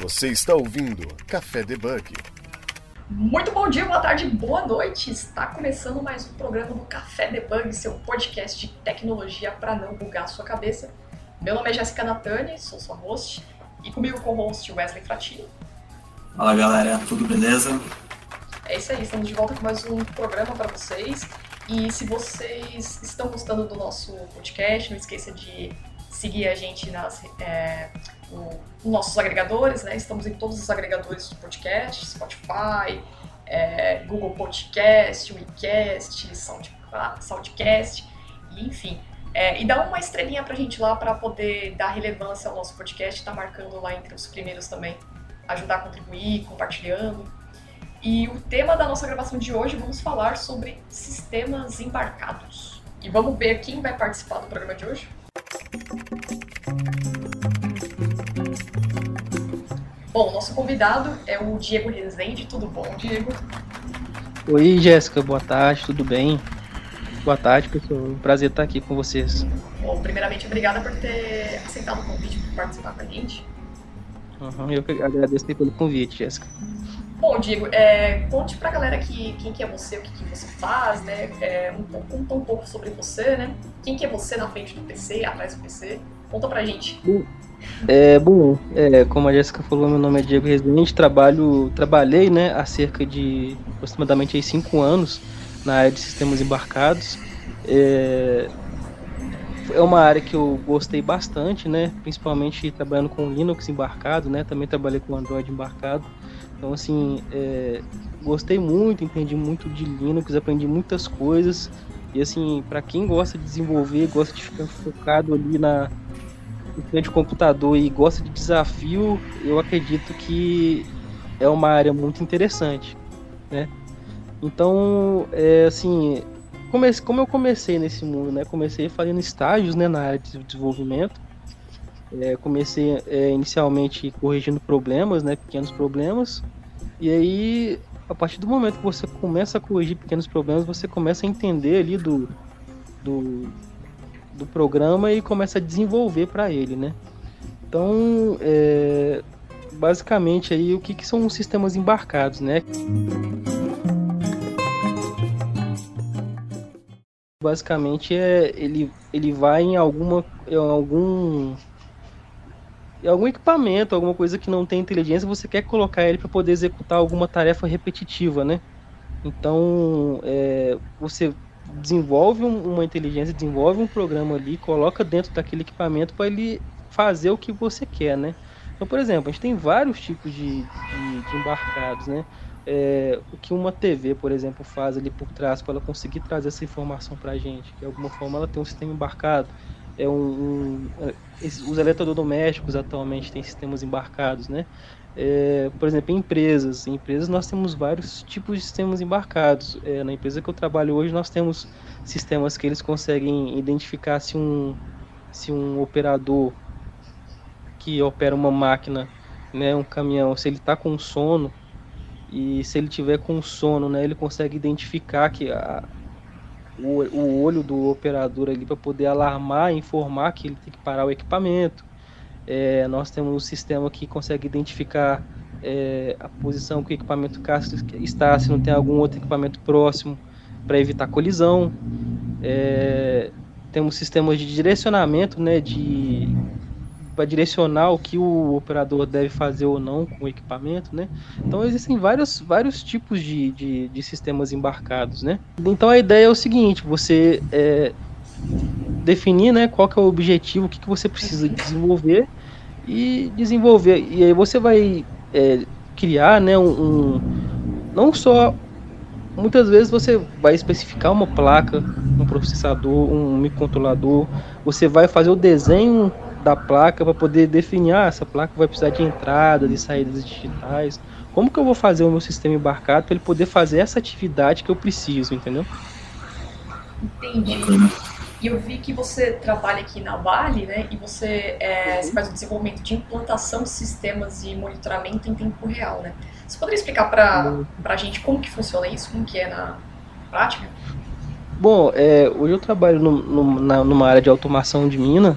Você está ouvindo Café Debug. Muito bom dia, boa tarde, boa noite. Está começando mais um programa do Café Debug, seu podcast de tecnologia para não bugar a sua cabeça. Meu nome é Jéssica Natani, sou sua host, e comigo co-host Wesley Fratini. Fala galera, tudo beleza? É isso aí, estamos de volta com mais um programa para vocês. E se vocês estão gostando do nosso podcast, não esqueça de seguir a gente nas, é, nos nossos agregadores, né? Estamos em todos os agregadores do podcast, Spotify, é, Google Podcast, WeCast, Sound, Soundcast, enfim. É, e dá uma estrelinha pra gente lá para poder dar relevância ao nosso podcast, tá marcando lá entre os primeiros também, ajudar a contribuir, compartilhando. E o tema da nossa gravação de hoje, vamos falar sobre sistemas embarcados. E vamos ver quem vai participar do programa de hoje? Bom, nosso convidado é o Diego Rezende. Tudo bom, Diego? Oi, Jéssica. Boa tarde, tudo bem? Boa tarde, pessoal. Um prazer estar aqui com vocês. Bom, primeiramente, obrigada por ter aceitado o convite para participar com a gente. Uhum, eu agradeço pelo convite, Jéssica. Bom, Diego, é, conte pra galera que, quem que é você, o que, que você faz, né? É, um, conta um pouco sobre você, né? Quem que é você na frente do PC, atrás do PC? Conta pra gente. É, bom, é, como a Jéssica falou, meu nome é Diego Residente, trabalho, trabalhei né, há cerca de aproximadamente 5 anos na área de sistemas embarcados. É, é uma área que eu gostei bastante, né? Principalmente trabalhando com Linux embarcado, né? Também trabalhei com Android embarcado. Então, assim, é, gostei muito, entendi muito de Linux, aprendi muitas coisas. E, assim, para quem gosta de desenvolver, gosta de ficar focado ali na de computador e gosta de desafio, eu acredito que é uma área muito interessante, né? Então, é, assim, comece, como eu comecei nesse mundo, né? Comecei fazendo estágios, né, na área de desenvolvimento. É, comecei é, inicialmente corrigindo problemas, né, pequenos problemas, e aí a partir do momento que você começa a corrigir pequenos problemas, você começa a entender ali do, do, do programa e começa a desenvolver para ele, né? Então, é, basicamente aí o que, que são os sistemas embarcados, né? Basicamente é ele, ele vai em alguma em algum algum equipamento, alguma coisa que não tem inteligência, você quer colocar ele para poder executar alguma tarefa repetitiva, né? Então, é, você desenvolve um, uma inteligência, desenvolve um programa ali, coloca dentro daquele equipamento para ele fazer o que você quer, né? Então, por exemplo, a gente tem vários tipos de, de, de embarcados, né? É, o que uma TV, por exemplo, faz ali por trás para ela conseguir trazer essa informação para a gente. De alguma forma, ela tem um sistema embarcado é um, um é, os eletrodomésticos atualmente têm sistemas embarcados, né? É, por exemplo, em empresas, em empresas nós temos vários tipos de sistemas embarcados. É, na empresa que eu trabalho hoje nós temos sistemas que eles conseguem identificar se um se um operador que opera uma máquina, né, um caminhão, se ele está com sono e se ele tiver com sono, né, ele consegue identificar que a, o, o olho do operador ali para poder alarmar, informar que ele tem que parar o equipamento. É, nós temos um sistema que consegue identificar é, a posição que o equipamento está, se não tem algum outro equipamento próximo para evitar colisão. É, temos sistemas de direcionamento, né, de para direcionar o que o operador deve fazer ou não com o equipamento, né? Então existem vários, vários tipos de, de, de sistemas embarcados, né? Então a ideia é o seguinte, você é, definir né, qual que é o objetivo, o que, que você precisa desenvolver e desenvolver. E aí você vai é, criar né, um, um, não só muitas vezes você vai especificar uma placa, um processador, um microcontrolador, você vai fazer o desenho da placa para poder definir, ah, essa placa vai precisar de entrada, de saídas digitais. Como que eu vou fazer o meu sistema embarcado para ele poder fazer essa atividade que eu preciso, entendeu? Entendi. E eu vi que você trabalha aqui na Vale, né? E você, é, você faz o desenvolvimento de implantação de sistemas de monitoramento em tempo real, né? Você poderia explicar para a gente como que funciona isso, como que é na prática? Bom, é, hoje eu trabalho no, no, na, numa área de automação de mina,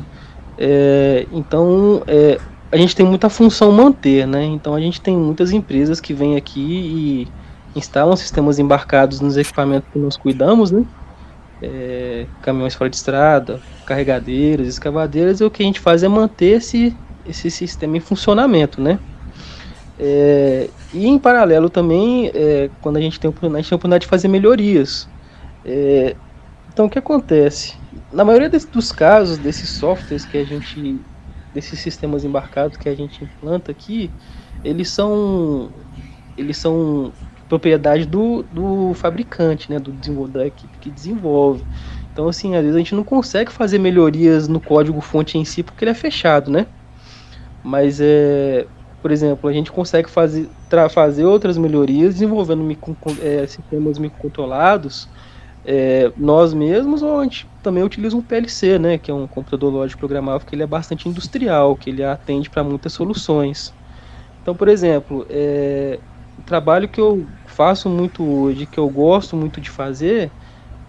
é, então, é, a gente tem muita função manter, né? Então a gente tem muitas empresas que vêm aqui e instalam sistemas embarcados nos equipamentos que nós cuidamos, né? É, caminhões fora de estrada, carregadeiras, escavadeiras, e o que a gente faz é manter esse, esse sistema em funcionamento, né? É, e em paralelo também, é, quando a gente tem, a gente tem oportunidade de fazer melhorias. É, então o que acontece? Na maioria dos casos, desses softwares que a gente. desses sistemas embarcados que a gente implanta aqui, eles são. Eles são propriedade do, do fabricante, né? Do desenvolvedor da equipe que desenvolve. Então, assim, às vezes a gente não consegue fazer melhorias no código fonte em si porque ele é fechado, né? Mas é, por exemplo, a gente consegue fazer, fazer outras melhorias desenvolvendo micro, é, sistemas microcontrolados é, nós mesmos ou a gente também utiliza um PLC, né, que é um computador lógico programável que ele é bastante industrial, que ele atende para muitas soluções. Então, por exemplo, é, trabalho que eu faço muito hoje, que eu gosto muito de fazer,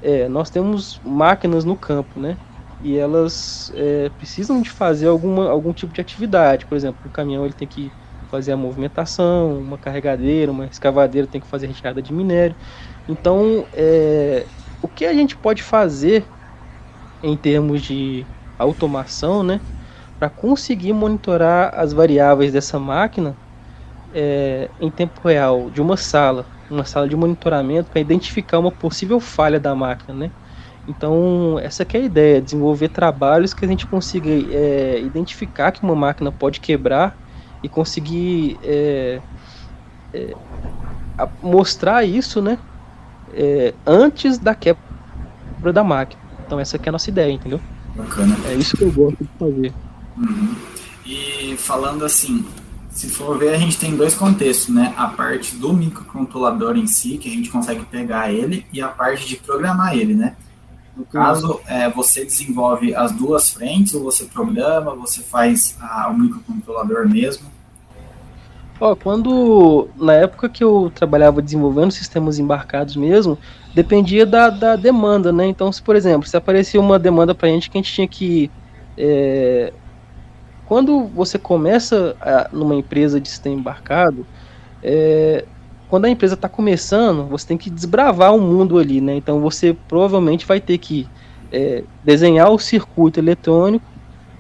é, nós temos máquinas no campo, né? E elas é, precisam de fazer alguma, algum tipo de atividade. Por exemplo, o caminhão ele tem que fazer a movimentação, uma carregadeira, uma escavadeira tem que fazer retirada de minério. Então, é, o que a gente pode fazer em termos de automação, né, para conseguir monitorar as variáveis dessa máquina é, em tempo real de uma sala, uma sala de monitoramento para identificar uma possível falha da máquina, né? Então essa é a ideia, desenvolver trabalhos que a gente consiga é, identificar que uma máquina pode quebrar e conseguir é, é mostrar isso, né, é, antes da quebra da máquina. Então essa é a nossa ideia, entendeu? Bacana. É isso que eu gosto de fazer. Uhum. E falando assim, se for ver, a gente tem dois contextos, né? A parte do microcontrolador em si, que a gente consegue pegar ele, e a parte de programar ele, né? No caso, é, você desenvolve as duas frentes, ou você programa, você faz a, o microcontrolador mesmo? Ó, quando na época que eu trabalhava desenvolvendo sistemas embarcados mesmo, dependia da, da demanda, né? Então, se por exemplo, se aparecia uma demanda para a gente que a gente tinha que é, quando você começa a, numa empresa de sistema embarcado, é, quando a empresa está começando, você tem que desbravar o mundo ali, né? Então você provavelmente vai ter que é, desenhar o circuito eletrônico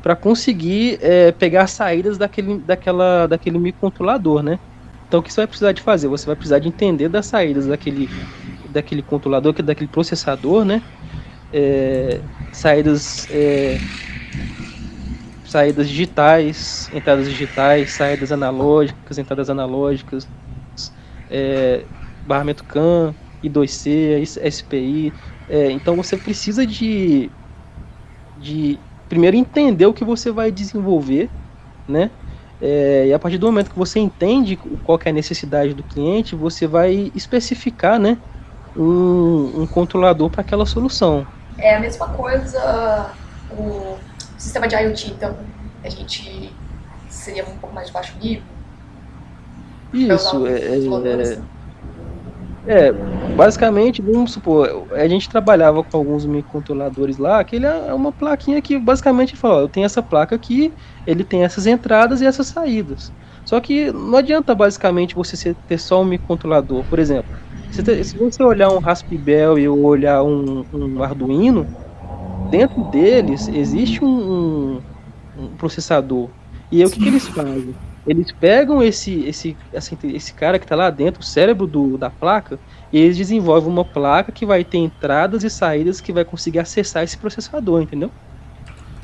para conseguir é, pegar as saídas daquele, daquela, daquele microcontrolador, né? Então o que você vai precisar de fazer? Você vai precisar de entender das saídas daquele, daquele controlador, daquele processador, né? É, saídas é, saídas digitais, entradas digitais, saídas analógicas, entradas analógicas, é, barramento CAN, I2C, SPI. É, então você precisa de, de primeiro entender o que você vai desenvolver, né? É, e a partir do momento que você entende qual é a necessidade do cliente, você vai especificar, né, um, um controlador para aquela solução. É a mesma coisa o sistema de IoT, então a gente seria um pouco mais de baixo nível. Isso, é, é, é, basicamente, vamos supor, a gente trabalhava com alguns microcontroladores lá, que ele é uma plaquinha que basicamente fala, ó, eu tenho essa placa aqui, ele tem essas entradas e essas saídas. Só que não adianta basicamente você ter só um microcontrolador. Por exemplo, se, você olhar um Raspberry ou olhar um, um Arduino, dentro deles existe um, um, processador. E aí, o que, que eles fazem? Eles pegam esse, esse, esse, esse cara que está lá dentro, o cérebro do, da placa, e eles desenvolvem uma placa que vai ter entradas e saídas que vai conseguir acessar esse processador, entendeu?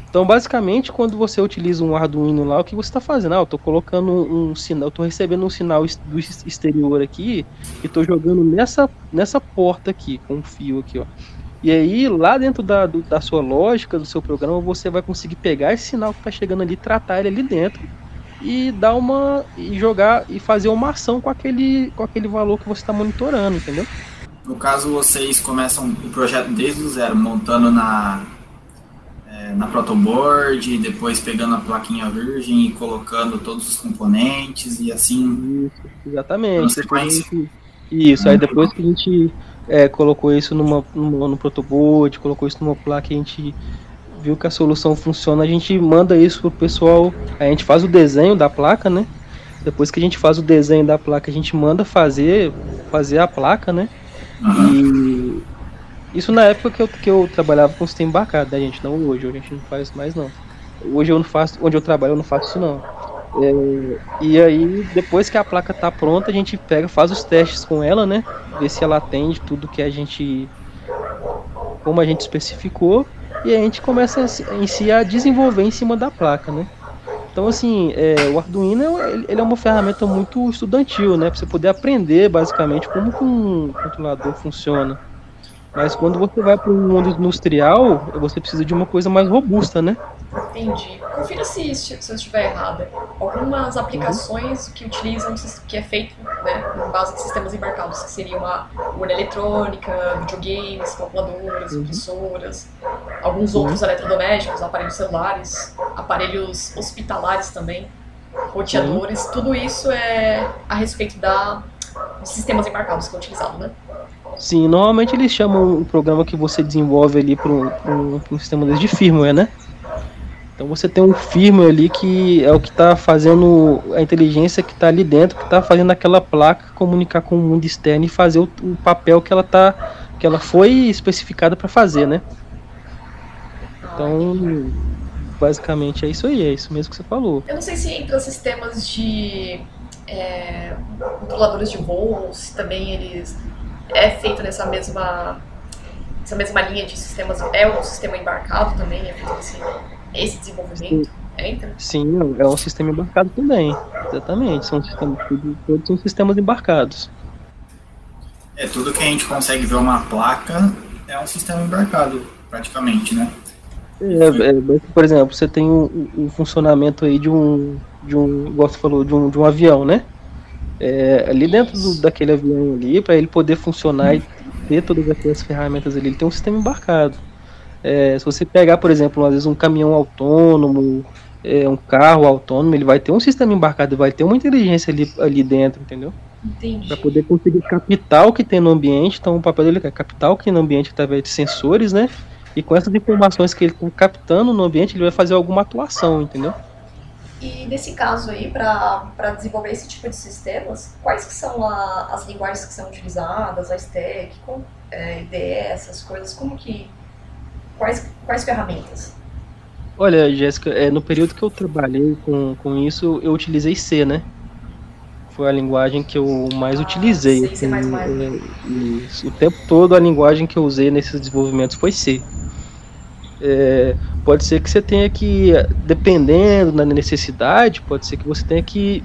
Então, basicamente, quando você utiliza um Arduino lá, o que você está fazendo? Ah, eu estou colocando um, sinal, tô recebendo um sinal do exterior aqui e estou jogando nessa, nessa porta aqui, com um fio aqui, ó. E aí, lá dentro da, do, da sua lógica, do seu programa, você vai conseguir pegar esse sinal que está chegando ali, tratar ele ali dentro e dar uma e jogar e fazer uma ação com aquele com aquele valor que você está monitorando, entendeu? No caso, vocês começam o projeto desde o zero, montando na é, na protoboard, depois pegando a plaquinha virgem e colocando todos os componentes e assim. Isso, exatamente. Gente, isso, aí depois que a gente é, colocou isso numa, numa, no protoboard, colocou isso numa placa, a gente viu que a solução funciona, a gente manda isso pro pessoal, a gente faz o desenho da placa, né? Depois que a gente faz o desenho da placa, a gente manda fazer, fazer a placa, né? E isso na época que eu, que eu trabalhava com sistema embarcado, né, gente? Não hoje, hoje a gente não faz mais não. Hoje eu não faço, onde eu trabalho eu não faço isso não. É, e aí, depois que a placa tá pronta, a gente pega, faz os testes com ela, né? Ver se ela atende tudo que a gente. como a gente especificou. E a gente começa em si a desenvolver em cima da placa, né? Então, assim, é, o Arduino ele é uma ferramenta muito estudantil, né? Para você poder aprender, basicamente, como um controlador funciona. Mas quando você vai para o mundo industrial, você precisa de uma coisa mais robusta, né? Entendi. Confira se, se eu estiver errada. Algumas aplicações uhum. que utilizam, que é feito né, em base de sistemas embarcados, que seriam a urna eletrônica, videogames, calculadoras, uhum. impressoras, alguns uhum. outros eletrodomésticos, aparelhos celulares, aparelhos hospitalares também, roteadores, tudo isso é a respeito da, dos sistemas embarcados que é utilizado, né? Sim, normalmente eles chamam o programa que você desenvolve ali para um, um sistema de firmware, né? Então você tem um firmware ali que é o que está fazendo a inteligência que está ali dentro, que está fazendo aquela placa comunicar com o mundo externo e fazer o, o papel que ela tá, que ela foi especificada para fazer, né? Então, basicamente é isso aí, é isso mesmo que você falou. Eu não sei se entre os sistemas de é, controladores de voo, se também eles é feito nessa mesma essa mesma linha de sistemas, é um sistema embarcado também, é feito esse, esse desenvolvimento? Sim. Entra? Sim, é um sistema embarcado também, exatamente, são sistemas, todos são sistemas embarcados. É, tudo que a gente consegue ver uma placa é um sistema embarcado, praticamente, né? É, é, por exemplo, você tem o um, um funcionamento aí de um, de um, igual você falou, de um, de um avião, né? é, ali dentro do, daquele avião ali, para ele poder funcionar e ter todas aquelas ferramentas ali, ele tem um sistema embarcado. É, se você pegar, por exemplo, às vezes um caminhão autônomo, é, um carro autônomo, ele vai ter um sistema embarcado, vai ter uma inteligência ali, ali dentro, entendeu? Para poder conseguir captar o que tem no ambiente, então o papel dele é captar o que tem no ambiente através de sensores, né? E com essas informações que ele está captando no ambiente, ele vai fazer alguma atuação, entendeu? E nesse caso aí, para desenvolver esse tipo de sistemas, quais que são a, as linguagens que são utilizadas, a stack, com, é, IDE, essas coisas, como que... Quais, quais ferramentas? Olha, Jéssica, é, no período que eu trabalhei com, com isso, eu utilizei C, né? Foi a linguagem que eu mais ah, utilizei. Assim, é, o tempo todo a linguagem que eu usei nesses desenvolvimentos foi C. É, pode ser que você tenha que, dependendo da necessidade, pode ser que você tenha que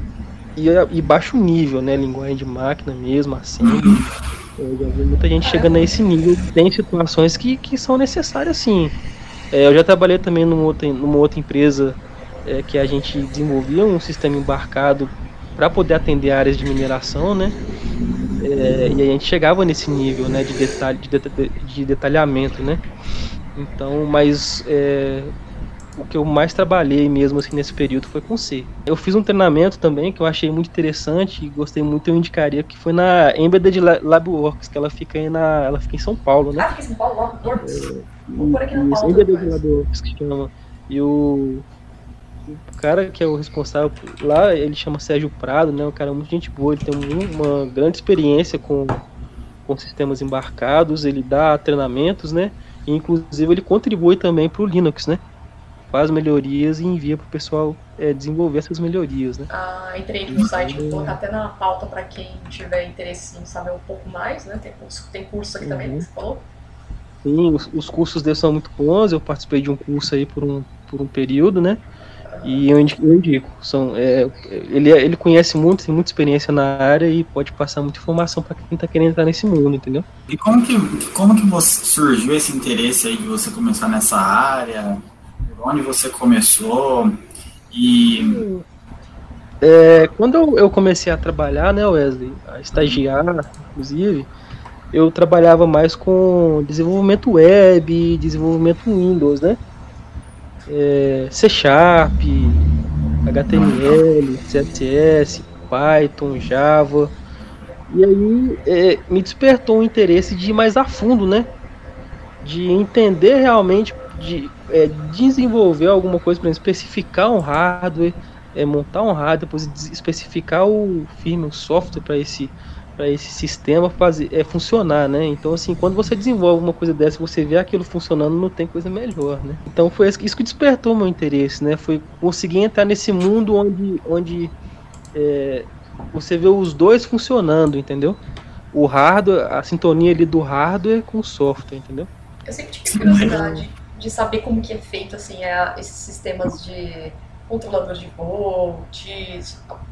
ir, ir baixo nível, né? Linguagem de máquina mesmo, assim. É, muita gente chega nesse nível. Tem situações que, que são necessárias, sim. É, eu já trabalhei também numa outra, numa outra empresa é, que a gente desenvolvia um sistema embarcado para poder atender áreas de mineração, né? É, e a gente chegava nesse nível, né, de detalhe, de, de detalhamento, né? Então, mas é, o que eu mais trabalhei mesmo assim nesse período foi com C. Eu fiz um treinamento também que eu achei muito interessante e gostei muito, eu indicaria, que foi na Embedded Labworks, que ela fica aí na. Ela fica em São Paulo, né? Ah, fica em São Paulo, Labworks. É, Vou por aqui na Paulo. Embedded Labworks que chama. E o, o cara que é o responsável lá, ele chama Sérgio Prado, né? Um cara muito gente boa, ele tem uma grande experiência com, com sistemas embarcados, ele dá treinamentos, né? E, inclusive ele contribui também para o Linux, né? Faz melhorias e envia para o pessoal é, desenvolver essas melhorias, né? Ah, entrei aqui no site, vou colocar até na pauta para quem tiver interesse em saber um pouco mais, né? Tem curso, tem curso aqui uhum. também, que você falou? Sim, os, os cursos deles são muito bons. Eu participei de um curso aí por um, por um período, né? E eu indico, eu indico são, é, ele, ele conhece muito, tem muita experiência na área e pode passar muita informação para quem está querendo entrar nesse mundo, entendeu? E como que, como que você, surgiu esse interesse aí de você começar nessa área? Onde você começou? E. É, quando eu, comecei a trabalhar, né, Wesley, a estagiar, inclusive, eu trabalhava mais com desenvolvimento web, desenvolvimento Windows, né? é, C Sharp, HTML, CSS, Python, Java. E aí é, me despertou o interesse de ir mais a fundo, né? De entender realmente de é, desenvolver alguma coisa, para especificar um hardware, é, montar um hardware, depois especificar o firmware, o software para esse para esse sistema fazer é, funcionar, né? Então assim, quando você desenvolve uma coisa dessa, você vê aquilo funcionando, não tem coisa melhor, né? Então foi isso que despertou meu interesse, né? Foi conseguir entrar nesse mundo onde onde é, você vê os dois funcionando, entendeu? O hardware, a sintonia ali do hardware com o software, entendeu? Eu sempre tive curiosidade de saber como que é feito assim é, esses sistemas de controlador de voo, de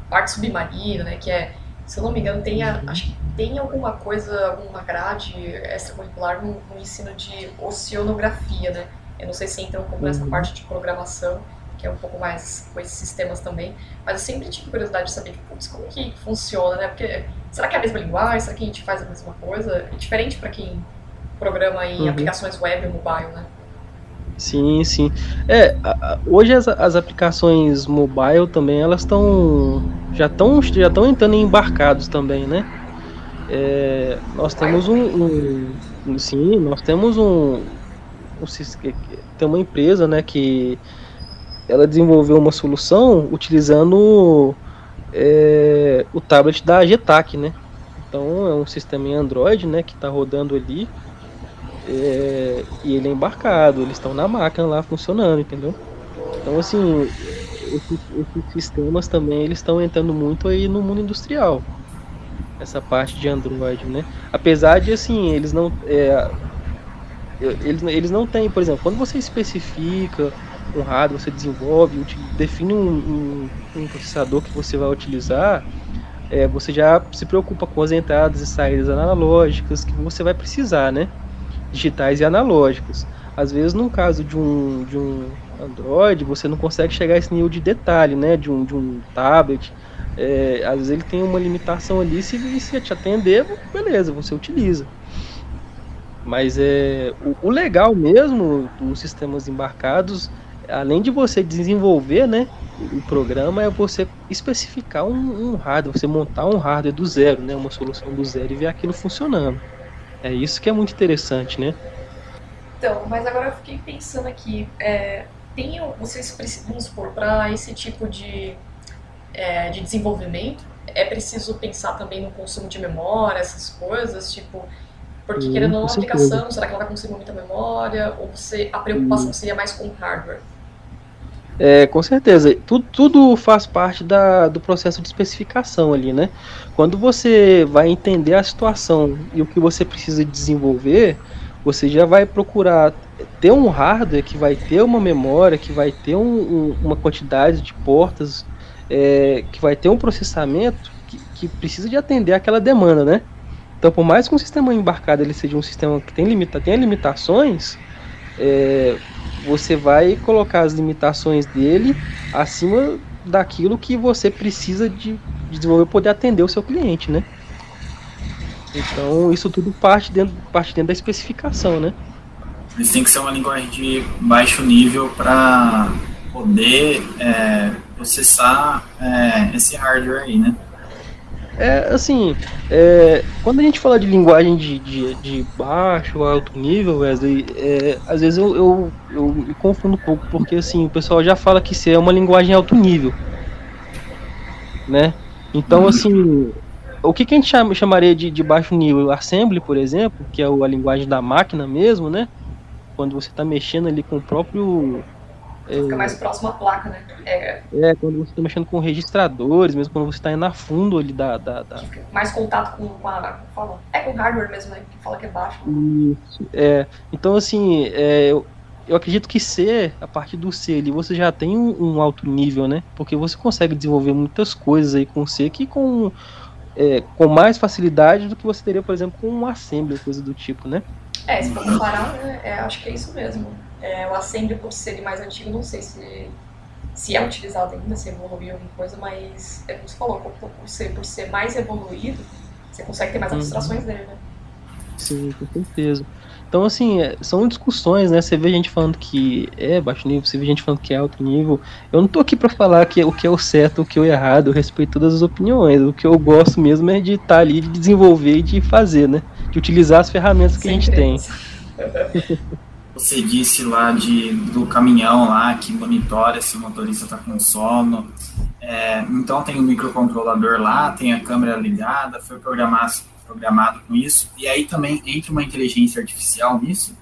parte submarina, né? Que é, se eu não me engano, tem a, acho que tem alguma coisa, alguma grade extracurricular no, no ensino de oceanografia, né? Eu não sei se entra um pouco nessa uhum. parte de programação, que é um pouco mais com esses sistemas também, mas eu sempre tive curiosidade de saber, putz, como que funciona, né? Porque será que é a mesma linguagem? Será que a gente faz a mesma coisa? É diferente para quem programa em uhum. aplicações web ou mobile, né? Sim, sim. É, hoje as, as aplicações mobile também, elas estão já estão já estão entrando em embarcados também, né? É, nós temos um, um, sim, nós temos um, um tem uma empresa, né, que ela desenvolveu uma solução utilizando é, o tablet da Getac, né? Então é um sistema em Android, né, que está rodando ali é, e ele é embarcado, eles estão na máquina lá funcionando, entendeu? Então assim, esses, esses sistemas também eles estão entrando muito aí no mundo industrial. Essa parte de Android, né? Apesar de assim, eles não é, eles, eles não têm, por exemplo, quando você especifica um hardware, você desenvolve, define um, um, um processador que você vai utilizar, é, você já se preocupa com as entradas e saídas analógicas que você vai precisar, né? Digitais e analógicos. Às vezes, no caso de um, de um Android, você não consegue chegar a esse nível de detalhe, né? De um, de um tablet. É, às vezes ele tem uma limitação ali, se, se te atender, beleza, você utiliza. Mas é, o, o legal mesmo dos sistemas embarcados, além de você desenvolver né, o programa, é você especificar um, um hardware, você montar um hardware do zero, né, uma solução do zero e ver aquilo funcionando. É isso que é muito interessante, né? Então, mas agora eu fiquei pensando aqui, é, tem, vocês vamos supor, para esse tipo de, é, de desenvolvimento, é preciso pensar também no consumo de memória, essas coisas, tipo, porque hum, querendo ou não, a aplicação, será que ela vai consumir muita memória, ou você, a preocupação hum. seria mais com o hardware? É, com certeza. Tudo, tudo faz parte da, do processo de especificação ali, né? Quando você vai entender a situação e o que você precisa desenvolver, você já vai procurar ter um hardware que vai ter uma memória, que vai ter um, um, uma quantidade de portas, é, que vai ter um processamento que, que, precisa de atender aquela demanda, né? Então, por mais que um sistema embarcado ele seja um sistema que tem, limita, tenha limitações, é, você vai colocar as limitações dele acima daquilo que você precisa de desenvolver poder atender o seu cliente, né? Então isso tudo parte dentro, parte dentro da especificação, né? Isso tem que ser uma linguagem de baixo nível para poder é, processar é, esse hardware aí, né? É, assim, é, quando a gente fala de linguagem de, de, de baixo, alto nível, Wesley, é, às vezes eu, eu, eu, me confundo um pouco, porque assim, o pessoal já fala que isso é uma linguagem alto nível, né? Então, uhum. assim, o que, que a gente chama, chamaria de, de baixo nível? Assembly, por exemplo, que é a linguagem da máquina mesmo, né? Quando você está mexendo ali com o próprio fica mais próximo à placa, né? É, é quando você está mexendo com registradores, mesmo quando você está indo a fundo ali da. da, da... Mais contato com, com a. Fala, é com hardware mesmo, né? Que fala que é baixo. Isso. É, então, assim, é, eu, eu acredito que C, a partir do C ali, você já tem um, um, alto nível, né? Porque você consegue desenvolver muitas coisas aí com C que com, é, com mais facilidade do que você teria, por exemplo, com um assembly, coisa do tipo, né? É, se for comparar, né, é, acho que é isso mesmo. É, o Assembly, por ser mais antigo, não sei se, se é utilizado ainda, se evoluiu alguma coisa, mas é como você falou, por ser, por ser mais evoluído, você consegue ter mais uhum. abstrações dele, né? Sim, com certeza. Então, assim, é, são discussões, né? Você vê gente falando que é baixo nível, você vê gente falando que é alto nível. Eu não tô aqui para falar que, o que é o certo, o que é o errado, eu respeito todas as opiniões. O que eu gosto mesmo é de estar tá ali, de desenvolver e de fazer, né? De utilizar as ferramentas que Sem a gente tem. você disse lá de, do caminhão lá que monitora se o motorista está com sono. É, então tem o um microcontrolador lá, tem a câmera ligada, foi programado, programado com isso. E aí também entra uma inteligência artificial nisso?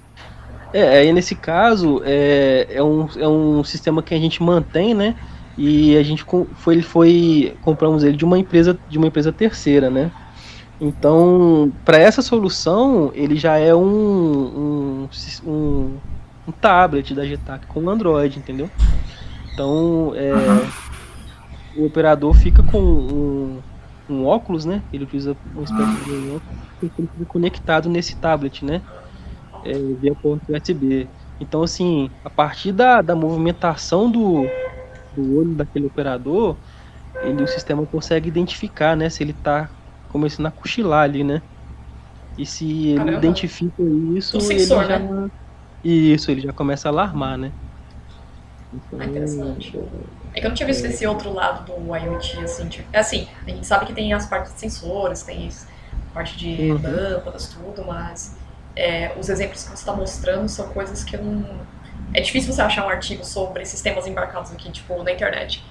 É, aí nesse caso é, é, um, é um sistema que a gente mantém, né? E a gente foi, ele foi compramos ele de uma empresa de uma empresa terceira, né? Então, para essa solução, ele já é um, um, um, um tablet da Getac com Android, entendeu? Então, é, o operador fica com um, um, óculos, né? Ele utiliza um espécie de óculos, ele fica conectado nesse tablet, né? É, via porta USB. Então, assim, a partir da, da movimentação do, do olho daquele operador, ele, o sistema consegue identificar, né? Se ele está começando a cochilar ali, né? E se ele Caramba. identifica isso, sensor, ele já. Né? Isso, ele já começa a alarmar, né? Então, ah, interessante. É que eu não tinha visto esse outro lado do IoT, assim, tipo, é assim, a gente sabe que tem as partes de sensores, tem a parte de uhum. lâmpadas, tudo, mas é, os exemplos que você está mostrando são coisas que eu não. É difícil você achar um artigo sobre sistemas embarcados aqui, tipo, na internet.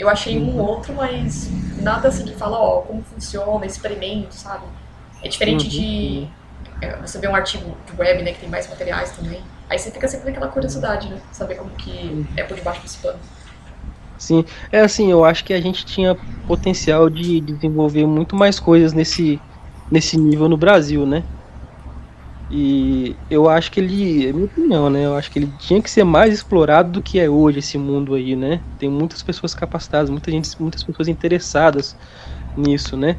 Eu achei um uhum. outro, mas nada assim que fala, ó, como funciona, experimento, sabe? É diferente uhum. de é, você ver um artigo de web, né, que tem mais materiais também. Aí você fica sempre naquela curiosidade, né? Saber como que uhum. é por debaixo desse pano. Sim, é assim, eu acho que a gente tinha potencial de desenvolver muito mais coisas nesse, nesse nível no Brasil, né? E eu acho que ele, é minha opinião, né? Eu acho que ele tinha que ser mais explorado do que é hoje esse mundo aí, né? Tem muitas pessoas capacitadas, muita gente, muitas pessoas interessadas nisso, né?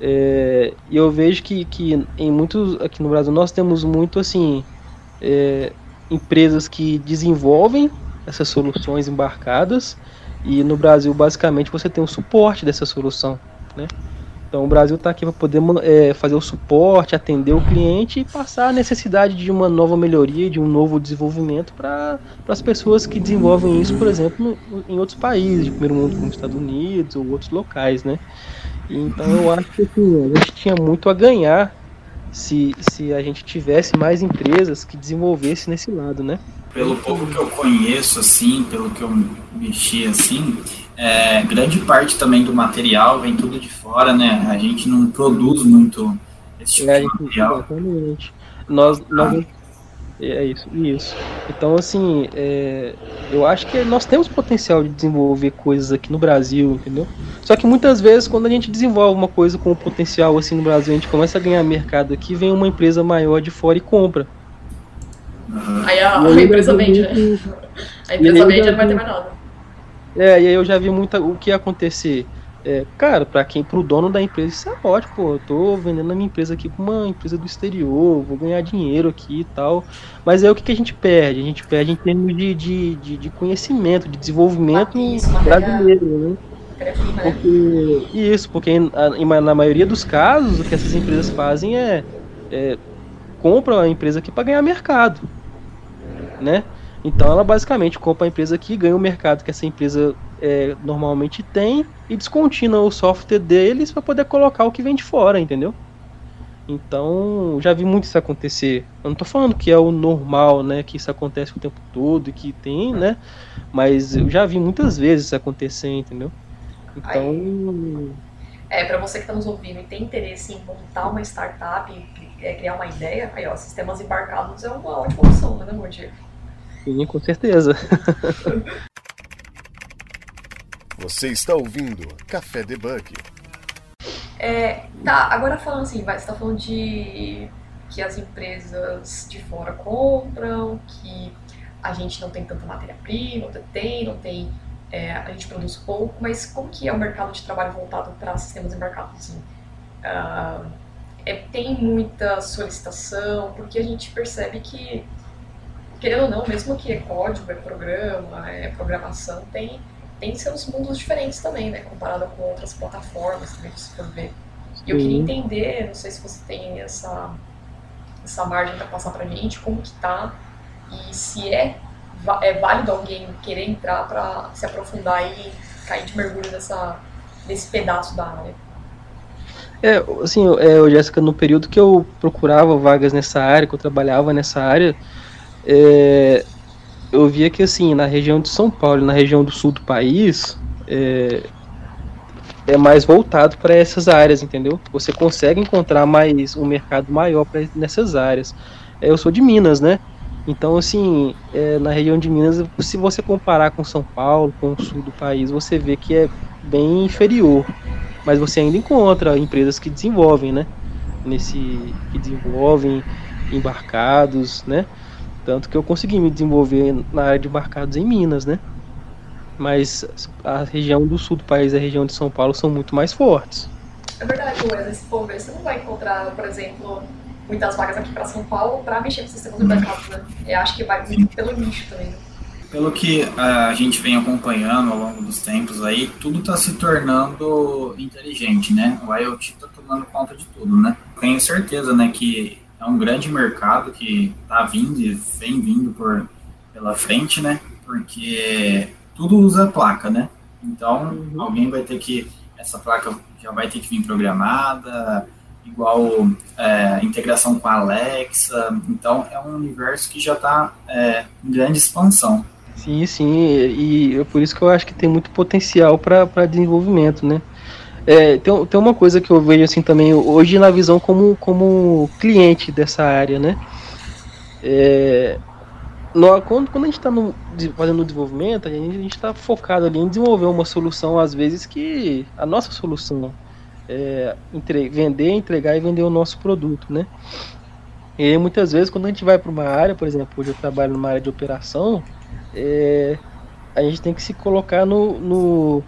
É, e eu vejo que, que em muitos aqui no Brasil nós temos muito assim é, empresas que desenvolvem essas soluções embarcadas e no Brasil basicamente você tem o suporte dessa solução, né? Então o Brasil está aqui para poder é, fazer o suporte, atender o cliente e passar a necessidade de uma nova melhoria, de um novo desenvolvimento para as pessoas que desenvolvem isso, por exemplo, no, em outros países, de primeiro mundo como Estados Unidos ou outros locais, né? Então eu acho que assim, a gente tinha muito a ganhar se, se a gente tivesse mais empresas que desenvolvessem nesse lado, né? Pelo pouco que eu conheço, assim, pelo que eu mexi, assim, é, grande parte também do material vem tudo de fora, né? A gente não produz muito esse tipo é, de material. Exatamente. Nós, nós ah. é isso, isso. Então, assim, é, eu acho que nós temos potencial de desenvolver coisas aqui no Brasil, entendeu? Só que muitas vezes, quando a gente desenvolve uma coisa com potencial assim no Brasil, a gente começa a ganhar mercado aqui, vem uma empresa maior de fora e compra. Aí a, a empresa vende, né? A empresa vende não vai ter mais nada. É, e aí eu já vi muita o que ia acontecer. É, cara, para quem, pro dono da empresa, isso é ótimo, pô. Eu tô vendendo a minha empresa aqui com uma empresa do exterior, vou ganhar dinheiro aqui e tal. Mas aí o que, que a gente perde? A gente perde em termos de, de, de, de conhecimento, de desenvolvimento isso, brasileiro, né? Porque, isso, porque na, maioria dos casos o que essas empresas fazem é, é compram a empresa aqui para ganhar mercado, né? Então ela basicamente compra a empresa aqui, ganha o mercado que essa empresa é, normalmente tem e descontina o software deles para poder colocar o que vem de fora, entendeu? Então, já vi muito isso acontecer. Eu não estou falando que é o normal, né, que isso acontece o tempo todo e que tem, né? Mas eu já vi muitas vezes isso acontecer, entendeu? Então, Aí, é para você que está nos ouvindo e tem interesse em montar uma startup, é, criar uma ideia, aí ó, sistemas embarcados é uma ótima opção, né, Diego? Sim, com certeza. Você está ouvindo Café Debug. É, tá, agora falando assim, vai, você está falando de que as empresas de fora compram, que a gente não tem tanta matéria-prima, tem, não tem, é, a gente produz pouco, mas como que é o mercado de trabalho voltado para sistemas embarcados? Assim? Uh, é, tem muita solicitação, porque a gente percebe que querendo ou não, mesmo que é código, é programa, é programação, tem, tem seus mundos diferentes também, né? Comparado com outras plataformas também, se for ver. E eu queria entender, não sei se você tem essa, essa margem para passar pra gente, como que tá e se é, é válido alguém querer entrar para se aprofundar e cair de mergulho nessa, nesse pedaço da área. É, assim, é, Jéssica, no período que eu procurava vagas nessa área, que eu trabalhava nessa área, é, eu via que assim, na região de São Paulo, na região do sul do país, é, é mais voltado para essas áreas, entendeu? Você consegue encontrar mais um mercado maior pra, nessas áreas. É, eu sou de Minas, né? Então, assim, é, na região de Minas, se você comparar com São Paulo, com o sul do país, você vê que é bem inferior. Mas você ainda encontra empresas que desenvolvem, né? Nesse, que desenvolvem embarcados, né? Tanto que eu consegui me desenvolver na área de embarcados em Minas, né? Mas a região do sul do país e a região de São Paulo são muito mais fortes. É verdade, Wesley, se for ver, você não vai encontrar, por exemplo, muitas vagas aqui para São Paulo para mexer no sistema de mercado, né? Eu acho que vai muito pelo nicho também. Né? Pelo que a gente vem acompanhando ao longo dos tempos aí, tudo está se tornando inteligente, né? O IoT está tomando conta de tudo, né? Tenho certeza, né, que é um grande mercado que está vindo e vem vindo por pela frente, né? Porque tudo usa placa, né? Então, uhum. alguém vai ter que essa placa já vai ter que vir programada, igual é, integração com a Alexa. Então, é um universo que já está é, em grande expansão. Sim, sim, e é por isso que eu acho que tem muito potencial para desenvolvimento, né? É, tem, tem uma coisa que eu vejo assim também hoje na visão como, como cliente dessa área, né? É, no, quando, quando a gente está fazendo o desenvolvimento, a gente está focado ali em desenvolver uma solução, às vezes, que a nossa solução é, entre, vender, entregar e vender o nosso produto, né? E muitas vezes, quando a gente vai para uma área, por exemplo, hoje eu trabalho numa área de operação, é, a gente tem que se colocar no, no,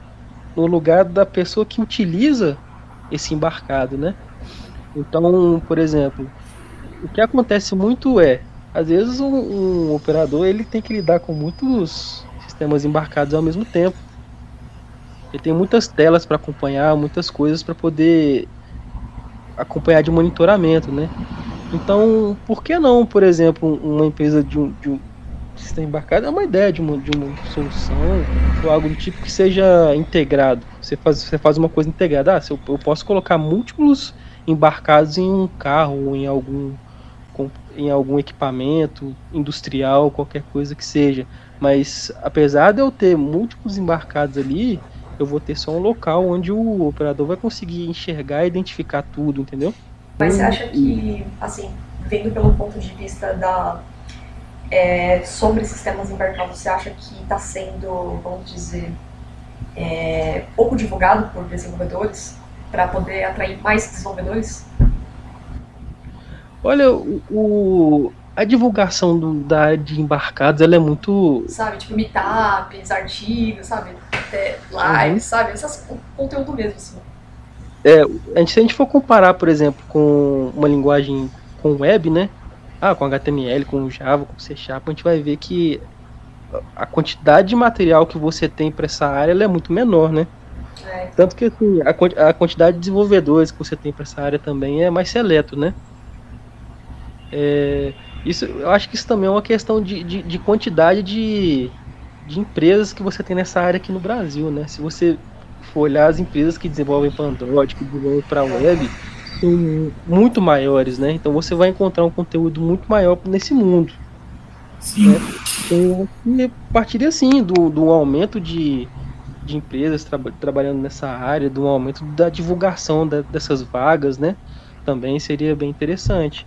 no, lugar da pessoa que utiliza esse embarcado, né? Então, por exemplo, o que acontece muito é, às vezes um, um operador ele tem que lidar com muitos sistemas embarcados ao mesmo tempo. Ele tem muitas telas para acompanhar, muitas coisas para poder acompanhar de monitoramento, né? Então, por que não, por exemplo, uma empresa de um, de um sistema embarcado é uma ideia de uma, de uma solução ou algo do tipo que seja integrado. Você faz, você faz uma coisa integrada. Ah, eu, eu posso colocar múltiplos embarcados em um carro ou em algum, em algum equipamento industrial, qualquer coisa que seja. Mas apesar de eu ter múltiplos embarcados ali, eu vou ter só um local onde o operador vai conseguir enxergar e identificar tudo, entendeu? Mas você acha que, assim, vendo pelo ponto de vista da é, sobre sistemas embarcados, você acha que está sendo, vamos dizer, é, pouco divulgado por desenvolvedores para poder atrair mais desenvolvedores? Olha, o, o a divulgação do, da de embarcados ela é muito. Sabe, tipo meetups, artigos, sabe? Até lives, uhum. sabe? Essas conteúdo mesmo, assim. É, se a gente for comparar, por exemplo, com uma linguagem com web, né? Ah, com HTML, com Java, com C Sharp, a gente vai ver que a quantidade de material que você tem para essa área é muito menor, né? É. Tanto que assim, a, a quantidade de desenvolvedores que você tem para essa área também é mais seleto, né? É, isso, eu acho que isso também é uma questão de, de, de, quantidade de, de empresas que você tem nessa área aqui no Brasil, né? Se você for olhar as empresas que desenvolvem para Android, que desenvolvem para web, são muito maiores, né? Então você vai encontrar um conteúdo muito maior nesse mundo. Sim. Né? Então, partiria assim do, do aumento de, de empresas tra trabalhando nessa área, do aumento da divulgação da, dessas vagas, né? Também seria bem interessante.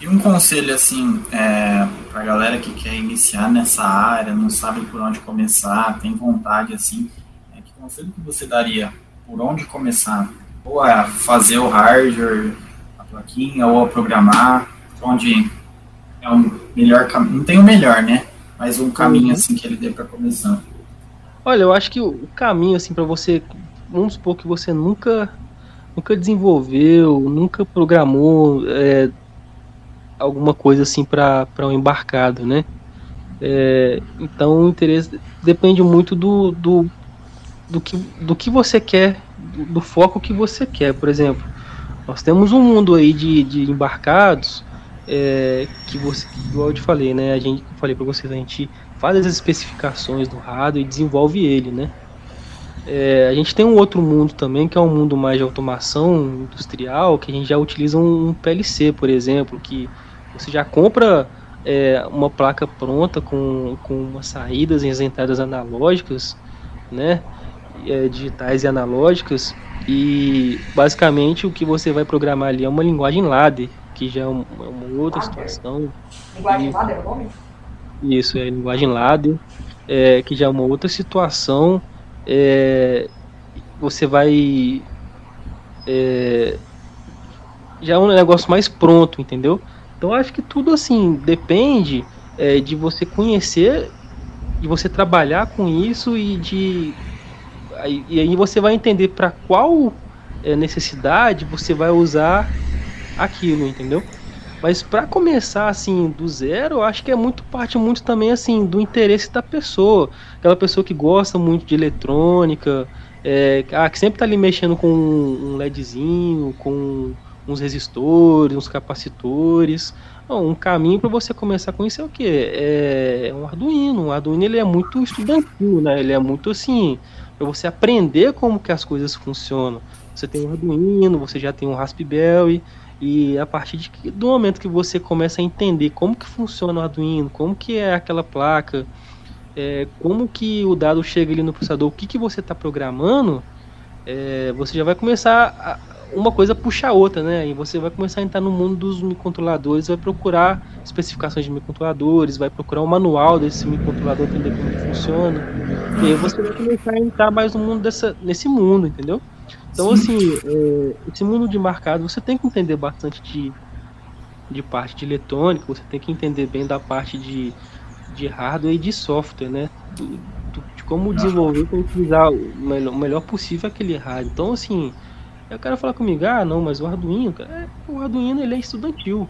E um conselho, assim, é, pra galera que quer iniciar nessa área, não sabe por onde começar, tem vontade, assim, é, que conselho que você daria? Por onde começar? Ou a fazer o hardware, a plaquinha, ou a programar, onde é o melhor caminho, não tem o melhor, né? Mas um caminho, uhum. assim, que ele dê para começar. Olha, eu acho que o caminho, assim, para você, vamos supor que você nunca nunca desenvolveu, nunca programou, é, alguma coisa assim para um embarcado, né? É, então o interesse depende muito do, do, do, que, do que você quer, do, foco que você quer. Por exemplo, nós temos um mundo aí de, de embarcados é, que você, igual eu te falei, né? A gente falei para vocês, a gente faz as especificações do rádio e desenvolve ele, né? É, a gente tem um outro mundo também, que é um mundo mais de automação industrial, que a gente já utiliza um, um PLC, por exemplo, que você já compra é, uma placa pronta com, com umas saídas e as entradas analógicas, né? É, digitais e analógicas. E basicamente o que você vai programar ali é uma linguagem ladder, que já é uma, é uma outra ladder. situação. Linguagem e, ladder é o nome? Isso, é linguagem ladder, é, que já é uma outra situação. É, você vai. É, já é um negócio mais pronto, entendeu? Então acho que tudo assim depende é, de você conhecer, de você trabalhar com isso e de e aí você vai entender para qual é, necessidade você vai usar aquilo, entendeu? Mas para começar assim do zero, eu acho que é muito parte muito também assim do interesse da pessoa, aquela pessoa que gosta muito de eletrônica, é, ah, que sempre está ali mexendo com um LEDzinho, com uns resistores, uns capacitores. Bom, um caminho para você começar com isso é o que? É, é um Arduino. Um Arduino ele é muito estudantil, né? Ele é muito assim para você aprender como que as coisas funcionam. Você tem um Arduino, você já tem um Raspberry e a partir de, do momento que você começa a entender como que funciona o Arduino, como que é aquela placa, é, como que o dado chega ali no processador, o que que você está programando, é, você já vai começar a, uma coisa puxa a outra, né? E você vai começar a entrar no mundo dos microcontroladores, vai procurar especificações de microcontroladores, vai procurar um manual desse microcontrolador, entender como ele funciona. E aí você vai começar a entrar mais no mundo dessa, nesse mundo, entendeu? Então, Sim. assim, é, esse mundo de mercado, você tem que entender bastante de, de parte de eletrônica, você tem que entender bem da parte de, de hardware e de software, né? Do, do, de como desenvolver para utilizar o melhor, o melhor possível aquele hardware. Então, assim, Aí o cara fala comigo, ah, não, mas o Arduino, cara, é, o Arduino ele é estudantil,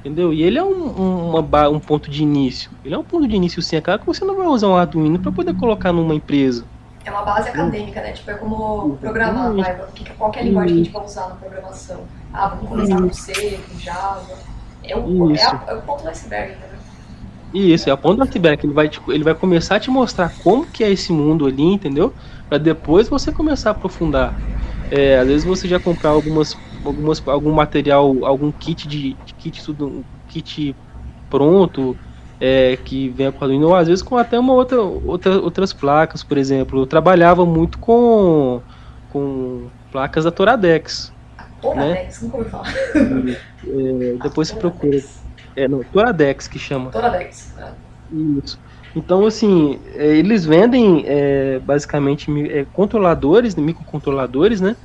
entendeu? E ele é um, um, uma, um ponto de início. Ele é um ponto de início sim, é claro que você não vai usar um Arduino para poder colocar numa empresa. É uma base acadêmica, né? Tipo, é como programar, vai, qual é a linguagem que a gente vai usar na programação? Ah, vamos começar com C, com Java. É o, é, a, é o ponto do iceberg, entendeu? Isso, é a ponta do iceberg. Ele vai, tipo, ele vai começar a te mostrar como que é esse mundo ali, entendeu? Para depois você começar a aprofundar. É, às vezes você já comprar algumas, algumas, algum material, algum kit de, de kit tudo, um kit pronto é, que vem com Arduino, ou às vezes com até uma outra, outra outras placas, por exemplo. Eu trabalhava muito com, com placas da Toradex. Toradex, né? nunca ouvi falar. É, depois você procura. É, não, Toradex que chama. Toradex. É. Isso. Então, assim, é, eles vendem é, basicamente é, controladores, microcontroladores, né?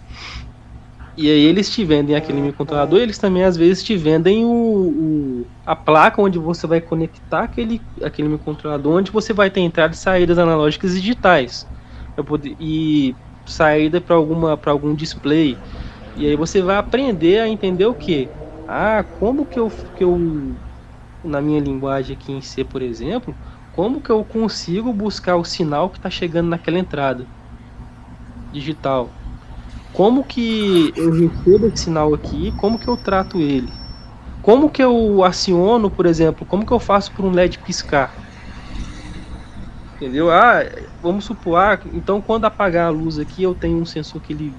E aí eles te vendem aquele microcontrolador, eles também às vezes te vendem o, o, a placa onde você vai conectar aquele, aquele microcontrolador, onde você vai ter entradas e saídas analógicas e digitais. Poder, e saída para alguma para algum display. E aí você vai aprender a entender o que? Ah, como que eu, que eu na minha linguagem aqui em C, por exemplo, como que eu consigo buscar o sinal que está chegando naquela entrada digital? Como que eu recebo esse sinal aqui? Como que eu trato ele? Como que eu aciono, por exemplo? Como que eu faço para um LED piscar? Entendeu? Ah, vamos supor, ah, então quando apagar a luz aqui, eu tenho um sensor que ele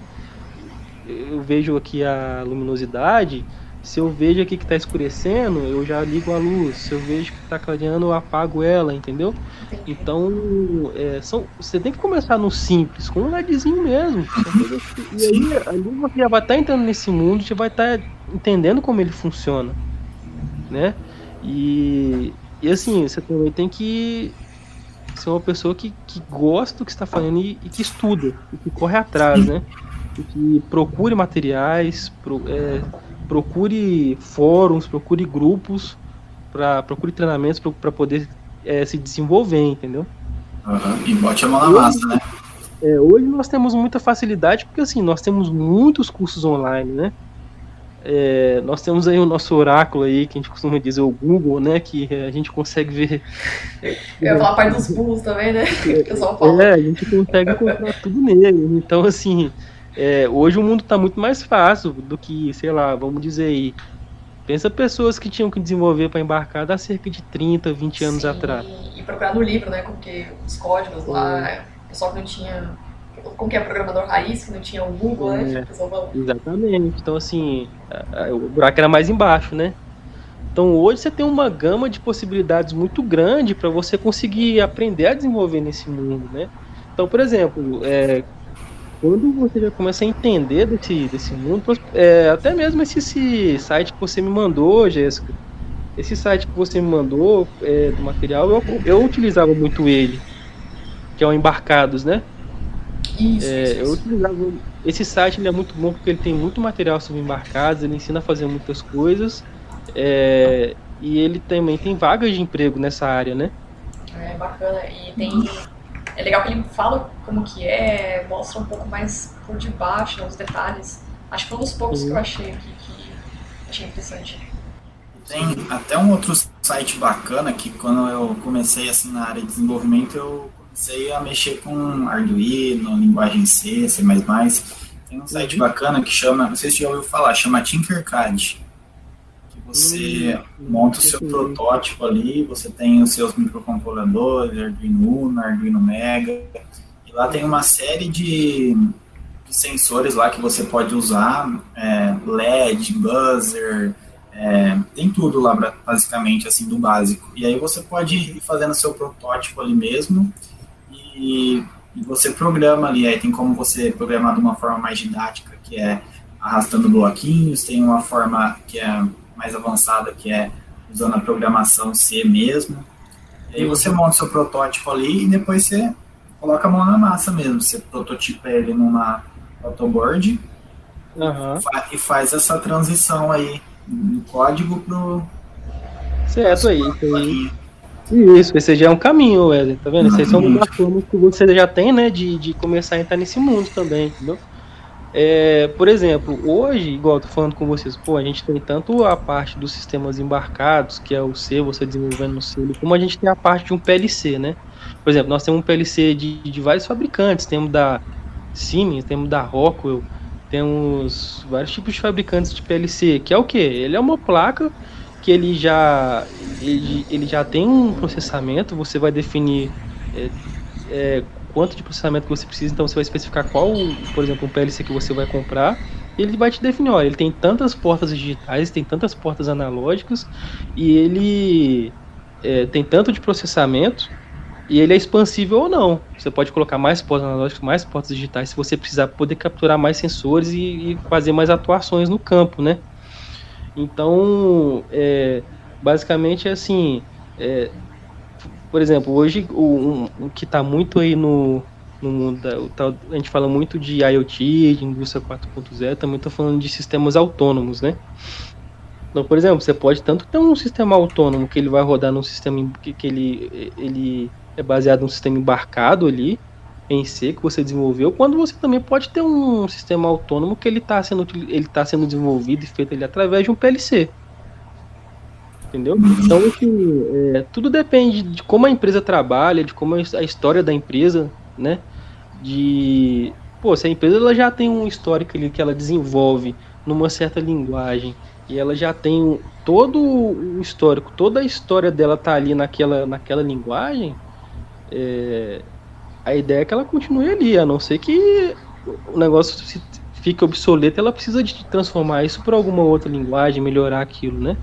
eu vejo aqui a luminosidade se eu vejo aqui que está escurecendo, eu já ligo a luz. Se eu vejo que está clareando, eu apago ela, entendeu? Então, é, são, você tem que começar no simples, com um LEDzinho mesmo. E aí, ali você já vai estar tá entrando nesse mundo, já vai estar tá entendendo como ele funciona, né? E, e assim, você também tem que ser uma pessoa que, que gosta do que está fazendo e, e que estuda, e que corre atrás, né? E que procure materiais, pro, é, procure fóruns, procure grupos, pra, procure treinamentos para poder é, se desenvolver, entendeu? Uhum. E bote a mão na massa, né? É, hoje nós temos muita facilidade porque assim nós temos muitos cursos online, né? É, nós temos aí o nosso oráculo aí que a gente costuma dizer o Google, né? Que a gente consegue ver. Eu ia falar a parte dos bulls também, né? Que o pessoal fala. É, a gente consegue encontrar tudo nele. Então assim é, hoje o mundo está muito mais fácil do que, sei lá, vamos dizer aí. Pensa pessoas que tinham que desenvolver para embarcar há cerca de 30, 20 anos Sim, atrás. E procurar no livro, né? Porque os códigos lá, é. o pessoal que não tinha. Como que é programador raiz, que não tinha o Google, né? é, né? Exatamente. Então, assim, o buraco era mais embaixo, né? Então hoje você tem uma gama de possibilidades muito grande para você conseguir aprender a desenvolver nesse mundo, né? Então, por exemplo, é, quando você já começa a entender desse, desse mundo, é, até mesmo esse, esse, site que você me mandou, Jéssica, esse site que você me mandou é, do material, eu, eu utilizava muito ele, que é o Embarcados, né? Isso, é, isso, eu utilizava esse site ele é muito bom porque ele tem muito material sobre embarcados, ele ensina a fazer muitas coisas é, e ele também tem vagas de emprego nessa área, né? É bacana. E tem. É legal que ele fala como que é, mostra um pouco mais por debaixo, né, os detalhes. Acho que foi um dos poucos Uhum. que eu achei aqui que achei interessante. Tem até um outro site bacana que quando eu comecei assim na área de desenvolvimento eu comecei a mexer com Arduino, linguagem C, C++. Tem um site bacana que chama, não sei se você já ouviu falar, chama Tinkercad. Você Hum, monta o seu protótipo ali, você tem os seus microcontroladores, Arduino Uno, Arduino Mega. E lá tem uma série de, de sensores lá que você pode usar, é, LED, buzzer, é, tem tudo lá, basicamente, assim, do básico. E aí você pode ir fazendo seu protótipo ali mesmo e, e você programa ali. Aí tem como você programar de uma forma mais didática, que é arrastando bloquinhos, tem uma forma que é mais avançada, que é usando a programação C mesmo. E aí você monta seu protótipo ali e depois você coloca a mão na massa mesmo. Você prototipa ele numa autoboard fa- e faz essa transição aí do código pro Certo aí, isso esse já é um caminho, Wesley, tá vendo? Esses são Uhum. bacanas que você já tem, né, de, de começar a entrar nesse mundo também, entendeu? É, por exemplo, hoje, igual eu tô falando com vocês, pô, a gente tem tanto a parte dos sistemas embarcados, que é o C, você desenvolvendo no C, como a gente tem a parte de um PLC, né? Por exemplo, nós temos um PLC de, de vários fabricantes, temos da Siemens, temos da Rockwell, temos vários tipos de fabricantes de PLC, que é o que? Ele é uma placa que ele já ele, ele já tem um processamento, você vai definir é, é, quanto de processamento que você precisa, então você vai especificar qual, por exemplo, um PLC que você vai comprar, e ele vai te definir, olha, ele tem tantas portas digitais, tem tantas portas analógicas, e ele é, tem tanto de processamento, e ele é expansível ou não. Você pode colocar mais portas analógicas, mais portas digitais, se você precisar poder capturar mais sensores e, e fazer mais atuações no campo, né? Então, é, basicamente é assim, é, por exemplo, hoje o, um, o que está muito aí no, no mundo, da, a gente fala muito de IoT, de indústria 4.0, também está falando de sistemas autônomos, né? Então, por exemplo, você pode tanto ter um sistema autônomo que ele vai rodar num sistema em- que, que ele, ele é baseado num sistema embarcado ali, em C que você desenvolveu, quando você também pode ter um sistema autônomo que ele está sendo, ele tá sendo desenvolvido e feito ali através de um PLC. Entendeu? Então, assim, é, tudo depende de como a empresa trabalha, de como a história da empresa, né? De. Pô, se a empresa ela já tem um histórico ali que ela desenvolve numa certa linguagem e ela já tem todo o histórico, toda a história dela tá ali naquela, naquela linguagem, é, a ideia é que ela continue ali, a não ser que o negócio se- fique obsoleto, ela precisa de transformar isso para alguma outra linguagem, melhorar aquilo, né?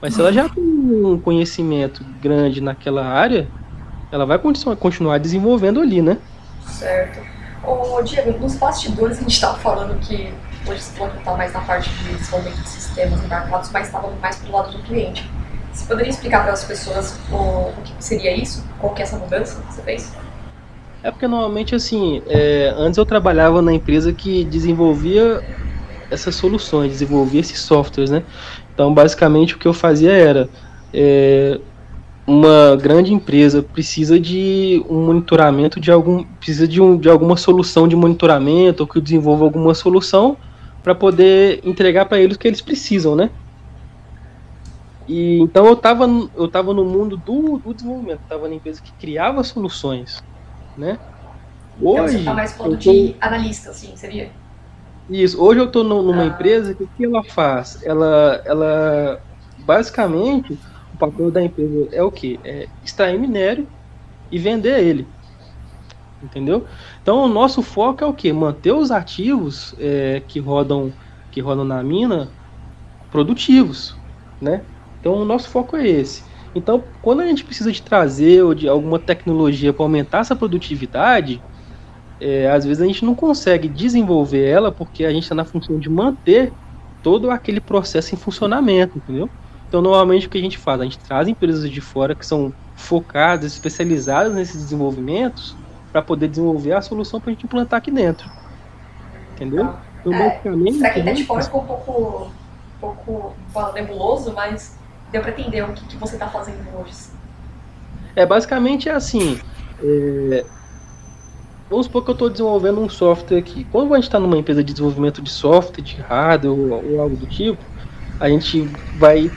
Mas se ela já tem um conhecimento grande naquela área, ela vai continuar, continuar desenvolvendo ali, né? Certo. Ô, Diego, nos bastidores a gente estava falando que hoje você falou que está mais na parte de desenvolvimento de sistemas embarcados, mas estava mais pro lado do cliente. Você poderia explicar para as pessoas o, o que seria isso? Qual que é essa mudança que você fez? É porque normalmente assim, é, antes eu trabalhava na empresa que desenvolvia essas soluções, desenvolvia esses softwares, né? Então basicamente o que eu fazia era é, uma grande empresa precisa de um monitoramento de algum precisa de, um, de alguma solução de monitoramento ou que desenvolva alguma solução para poder entregar para eles o que eles precisam, né? E então eu estava eu tava no mundo do, do desenvolvimento, estava na empresa que criava soluções, né? então você Hoje, está mais tô- de analista, assim, seria? Isso, hoje eu estou numa Ah. empresa que o que ela faz? Ela, ela basicamente o papel da empresa é o que? É extrair minério e vender ele. Entendeu? Então o nosso foco é o que? Manter os ativos é, que rodam que rodam na mina produtivos, né? Então o nosso foco é esse. Então, quando a gente precisa de trazer ou de alguma tecnologia para aumentar essa produtividade, é, às vezes a gente não consegue desenvolver ela porque a gente está na função de manter todo aquele processo em funcionamento, entendeu? Então, normalmente o que a gente faz? A gente traz empresas de fora que são focadas, especializadas nesses desenvolvimentos, para poder desenvolver a solução para a gente implantar aqui dentro. Entendeu? Então, é, basicamente. Para quem está de fora ficou um pouco, um pouco nebuloso, mas deu para entender o que, que você está fazendo hoje. É, basicamente é assim. É, vamos supor que eu estou desenvolvendo um software aqui. Quando a gente está numa empresa de desenvolvimento de software, de hardware ou, ou, algo do tipo, a gente vai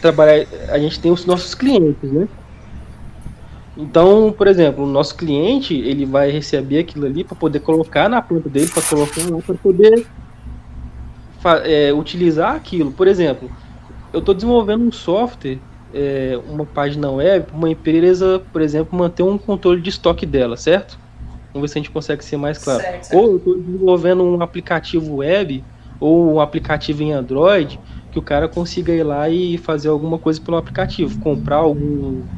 trabalhar, a gente tem os nossos clientes, né? Então, por exemplo, o nosso cliente ele vai receber aquilo ali para poder colocar na planta dele, para colocar para poder é, utilizar aquilo. Por exemplo, eu estou desenvolvendo um software, é, uma página web, uma empresa, por exemplo, manter um controle de estoque dela, certo? Vamos ver se a gente consegue ser mais claro. Certo, certo. Ou eu estou desenvolvendo um aplicativo web ou um aplicativo em Android que o cara consiga ir lá e fazer alguma coisa pelo aplicativo, comprar algum,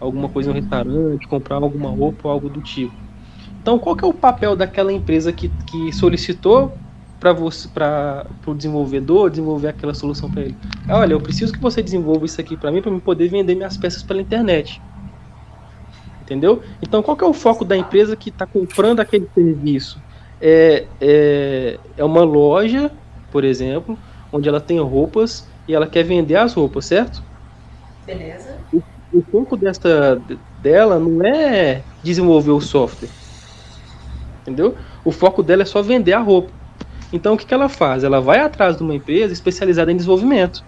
alguma coisa no restaurante, comprar alguma roupa ou algo do tipo. Então, qual que é o papel daquela empresa que, que solicitou para você para o desenvolvedor desenvolver aquela solução para ele? Olha, eu preciso que você desenvolva isso aqui para mim para eu poder vender minhas peças pela internet. Entendeu? Então, qual que é o foco da empresa que está comprando aquele serviço? É, é, é uma loja, por exemplo, onde ela tem roupas e ela quer vender as roupas, certo? Beleza. O, o foco dessa, dela não é desenvolver o software. Entendeu? O foco dela é só vender a roupa. Então o que, que ela faz? Ela vai atrás de uma empresa especializada em desenvolvimento.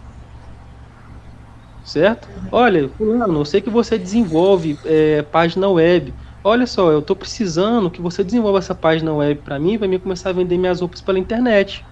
Certo? Olha, fulano, eu sei que você desenvolve é, página web. Olha só, eu estou precisando que você desenvolva essa página web para mim, para mim começar a vender minhas roupas pela internet.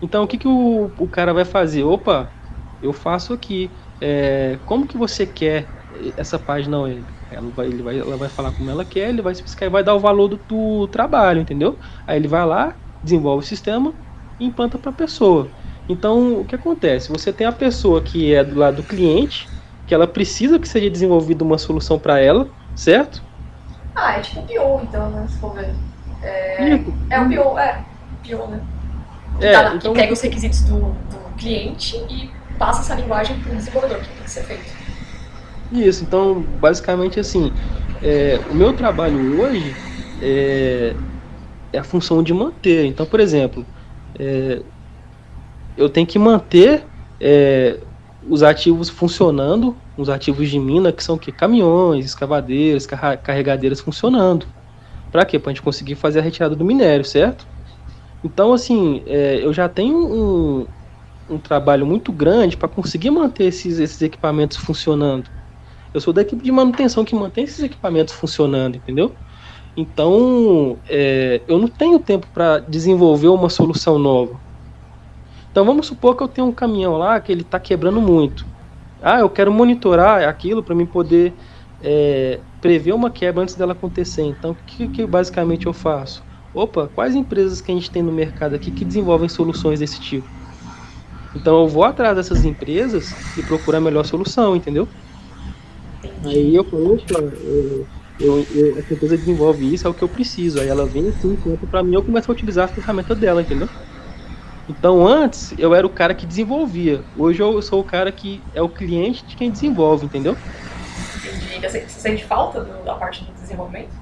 Então o que, que o, o cara vai fazer? Opa, eu faço aqui. É, como que você quer essa página web? Ela vai, ele vai, ela vai falar como ela quer, ele vai especificar e vai dar o valor do, do trabalho, entendeu? Aí ele vai lá, desenvolve o sistema e implanta para a pessoa. Então, o que acontece? Você tem a pessoa que é do lado do cliente, que ela precisa que seja desenvolvida uma solução para ela, certo? Ah, é tipo o PO, então, né? Se for ver. É, é o PO, é. PO, né? que, é, tá, então... que pega os requisitos do, do cliente e passa essa linguagem para o desenvolvedor, que tem que ser feito. Isso, então, basicamente assim, é, o meu trabalho hoje é, é, a função de manter. Então, por exemplo, é, eu tenho que manter é, os ativos funcionando, os ativos de mina, que são que caminhões, escavadeiras, carregadeiras funcionando. Para quê? Para a gente conseguir fazer a retirada do minério, certo? Então, assim, é, eu já tenho um, um trabalho muito grande para conseguir manter esses, esses equipamentos funcionando. Eu sou da equipe de manutenção que mantém esses equipamentos funcionando, entendeu? Então, é, eu não tenho tempo para desenvolver uma solução nova. Então, vamos supor que eu tenho um caminhão lá que ele está quebrando muito. Ah, eu quero monitorar aquilo para mim poder é, prever uma quebra antes dela acontecer. Então, o que, que basicamente eu faço? opa, quais empresas que a gente tem no mercado aqui que desenvolvem soluções desse tipo? Então eu vou atrás dessas empresas e procurar a melhor solução, entendeu? Aí eu falo, opa, eu, eu, eu, essa empresa desenvolve isso, é o que eu preciso. Aí ela vem assim, conta pra mim, eu começo a utilizar a ferramenta dela, entendeu? Então antes eu era o cara que desenvolvia. Hoje eu sou o cara que é o cliente de quem desenvolve, entendeu? Entendi. Você sente falta do, da parte do desenvolvimento?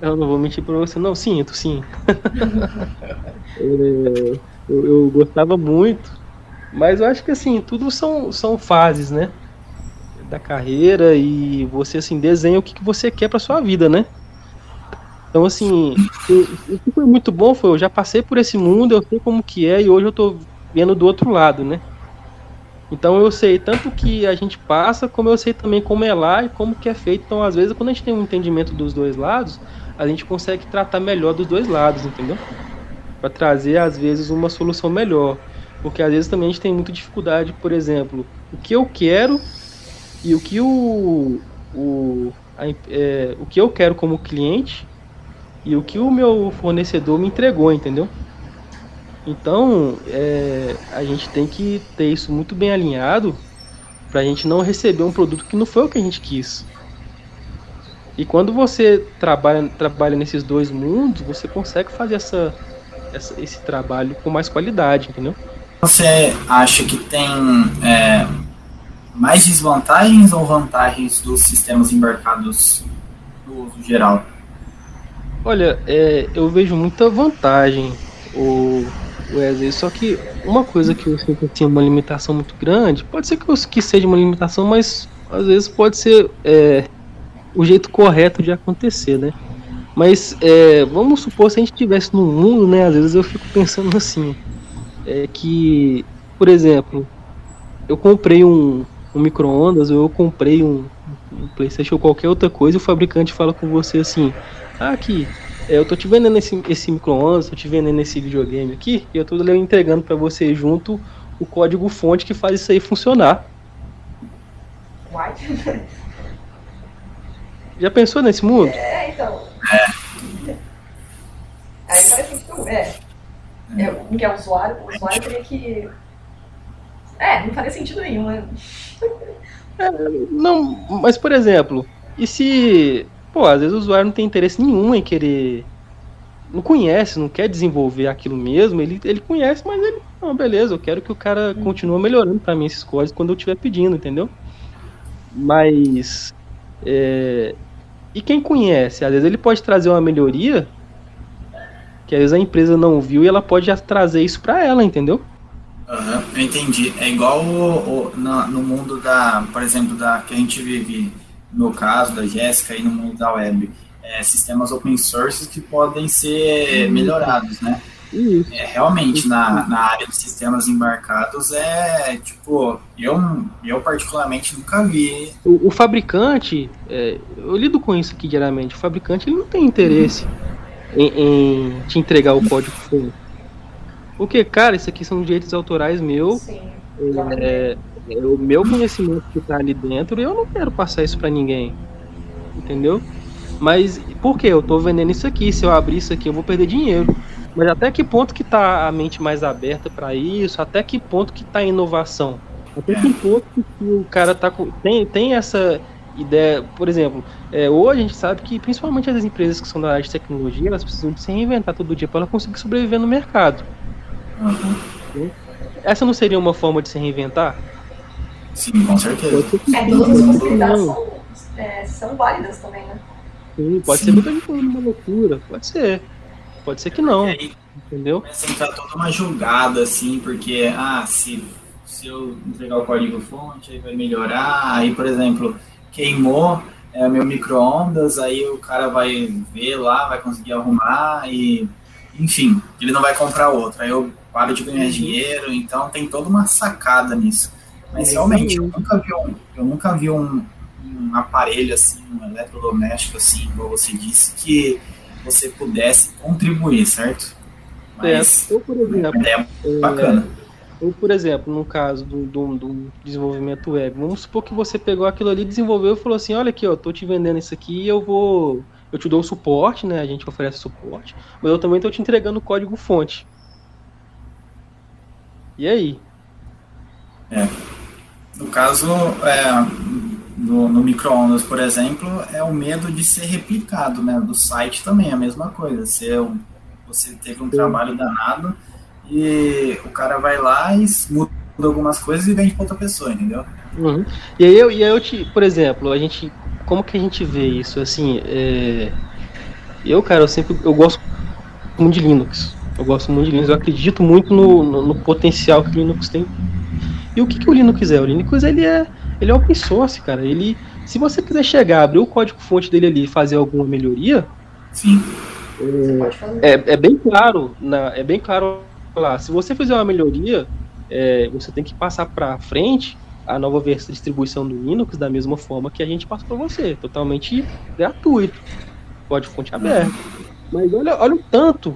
Eu não vou mentir pra você, não, sinto, sim. é, eu, eu, gostava muito, mas eu acho que assim, tudo são, são fases, né? Da carreira e você assim, desenha o que, que você quer pra sua vida, né? Então assim, o, que foi muito bom foi, eu já passei por esse mundo, eu sei como que é e hoje eu tô vendo do outro lado, né? Então eu sei tanto que a gente passa, como eu sei também como é lá e como que é feito. Então, às vezes, quando a gente tem um entendimento dos dois lados, a gente consegue tratar melhor dos dois lados, entendeu? Para trazer, às vezes, uma solução melhor. Porque às vezes também a gente tem muita dificuldade, por exemplo, o que eu quero e o que o, o, a, é, o que eu quero como cliente e o que o meu fornecedor me entregou, entendeu? Então, é, a gente tem que ter isso muito bem alinhado Pra gente não receber um produto que não foi o que a gente quis. E quando você trabalha, trabalha nesses dois mundos, você consegue fazer essa, essa esse trabalho com mais qualidade, entendeu? Você acha que tem é, mais desvantagens ou vantagens dos sistemas embarcados no uso geral? Olha, é, eu vejo muita vantagem, o Wesley, só que uma coisa que eu sinto assim, uma limitação muito grande, pode ser que, eu, que seja uma limitação, mas às vezes pode ser é, o jeito correto de acontecer, né? Mas é, vamos supor se a gente estivesse no mundo, né? Às vezes eu fico pensando assim, é que, por exemplo, eu comprei um, um micro-ondas ou eu comprei um, um, PlayStation ou qualquer outra coisa e o fabricante fala com você assim: ah, aqui, é, eu tô te vendendo esse, esse micro-ondas, tô te vendendo esse videogame aqui e eu tô entregando para você junto o código fonte que faz isso aí funcionar. What? Já pensou nesse mundo? É, então. É. Aí parece que é. é. O que é usuário, o usuário teria que. É, não faria sentido nenhum, né? É, não, mas por exemplo, e se. Pô, às vezes o usuário não tem interesse nenhum em querer. Não conhece, não quer desenvolver aquilo mesmo, ele, ele conhece, mas ele. Não, beleza, eu quero que o cara continue melhorando para mim esses códigos quando eu estiver pedindo, entendeu? Mas. É, e quem conhece, às vezes ele pode trazer uma melhoria que às vezes a empresa não viu e ela pode já trazer isso para ela, entendeu? Uhum, eu entendi. É igual o, o, no, no, mundo da, por exemplo, da que a gente vive no caso da Jéssica e no mundo da web, é, sistemas open source que podem ser melhorados, né? É, realmente, na, na área de sistemas embarcados, é tipo, eu, eu particularmente nunca vi. O, o fabricante, é, eu lido com isso aqui diariamente, o fabricante ele não tem interesse em, em te entregar o código full. Porque, cara, isso aqui são direitos autorais meu. Sim. É, é, o meu conhecimento que tá ali dentro e eu não quero passar isso para ninguém. Entendeu? Mas por que? Eu tô vendendo isso aqui. Se eu abrir isso aqui, eu vou perder dinheiro. Mas até que ponto que tá a mente mais aberta para isso? Até que ponto que tá a inovação? Até que ponto que o cara tá com, tem, tem essa ideia, por exemplo, é, hoje a gente sabe que principalmente as empresas que são da área de tecnologia, elas precisam de se reinventar todo dia para ela conseguir sobreviver no mercado. Uhum. Essa não seria uma forma de se reinventar? Sim, com certeza. É, todas as possibilidades são, é, são válidas também, né? Sim, pode Sim. ser muita uma loucura, pode ser. Pode ser que não. Aí, entendeu? Começa a entrar toda uma julgada, assim, porque, ah, se, se eu entregar o código fonte, aí vai melhorar. Aí, por exemplo, queimou é, meu micro-ondas, aí o cara vai ver lá, vai conseguir arrumar e, enfim, ele não vai comprar outro. Aí eu paro de ganhar uhum. dinheiro, então tem toda uma sacada nisso. Mas realmente, eu nunca vi um, eu nunca vi um, um aparelho assim, um eletrodoméstico assim, como você disse, que você pudesse contribuir, certo? Mas, é, ou por exemplo, é bacana. É, ou por exemplo, no caso do, do, do, desenvolvimento web, vamos supor que você pegou aquilo ali, desenvolveu e falou assim, olha aqui, ó, tô te vendendo isso aqui e eu vou. Eu te dou o suporte, né? A gente oferece suporte, mas eu também tô te entregando o código fonte. E aí? É. No caso, é, no, no micro-ondas, por exemplo, é o medo de ser replicado, né? Do site também é a mesma coisa. Você, você teve um trabalho danado e o cara vai lá e muda algumas coisas e vende para outra pessoa, entendeu? Uhum. E aí eu, e aí eu te, por exemplo, a gente, como que a gente vê isso? Assim, é, eu, cara, eu sempre, eu gosto muito de Linux. Eu gosto muito de Linux. Eu acredito muito no, no, no potencial que o Linux tem. E o que, que o Linux é? O Linux ele é ele é open source, cara. Ele, se você quiser chegar, abrir o código-fonte dele ali e fazer alguma melhoria, Sim. É, é, é, bem claro, na, é bem claro lá. Se você fizer uma melhoria, é, você tem que passar para frente a nova distribuição do Linux da mesma forma que a gente passa para você, totalmente gratuito, código fonte aberto. Mas olha, olha o tanto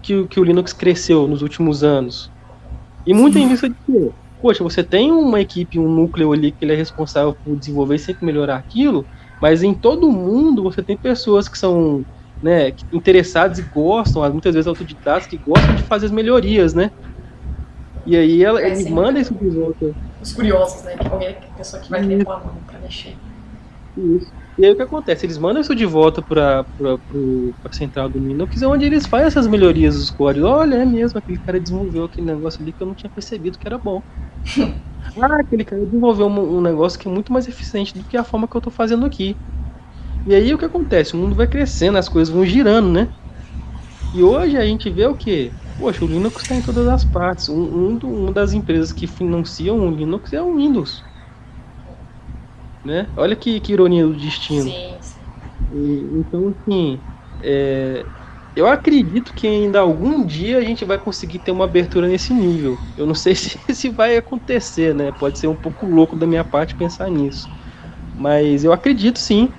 que, que o Linux cresceu nos últimos anos. E muito Sim. em vista de quê? Poxa, você tem uma equipe, um núcleo ali que ele é responsável por desenvolver e sempre melhorar aquilo, mas em todo mundo você tem pessoas que são né, interessadas e gostam, muitas vezes autodidatas, que gostam de fazer as melhorias, né? E aí ela, é, ele manda isso para os outros. os curiosos, né? Alguém, pessoa que vai querer pôr a mão pra mexer. Isso. E aí o que acontece? Eles mandam isso de volta para a central do Linux, onde eles fazem essas melhorias dos códigos. Olha, é mesmo, aquele cara desenvolveu aquele negócio ali que eu não tinha percebido que era bom. ah, aquele cara desenvolveu um, um, negócio que é muito mais eficiente do que a forma que eu estou fazendo aqui. E aí o que acontece? O mundo vai crescendo, as coisas vão girando, né? E hoje a gente vê o que? Poxa, o Linux está em todas as partes. Um, um, uma das empresas que financiam o Linux é o Windows. Né? Olha que, que ironia do destino. Sim, sim. E, então, assim, é, eu acredito que ainda algum dia a gente vai conseguir ter uma abertura nesse nível. Eu não sei se, se vai acontecer, né? Pode ser um pouco louco da minha parte pensar nisso. Mas eu acredito sim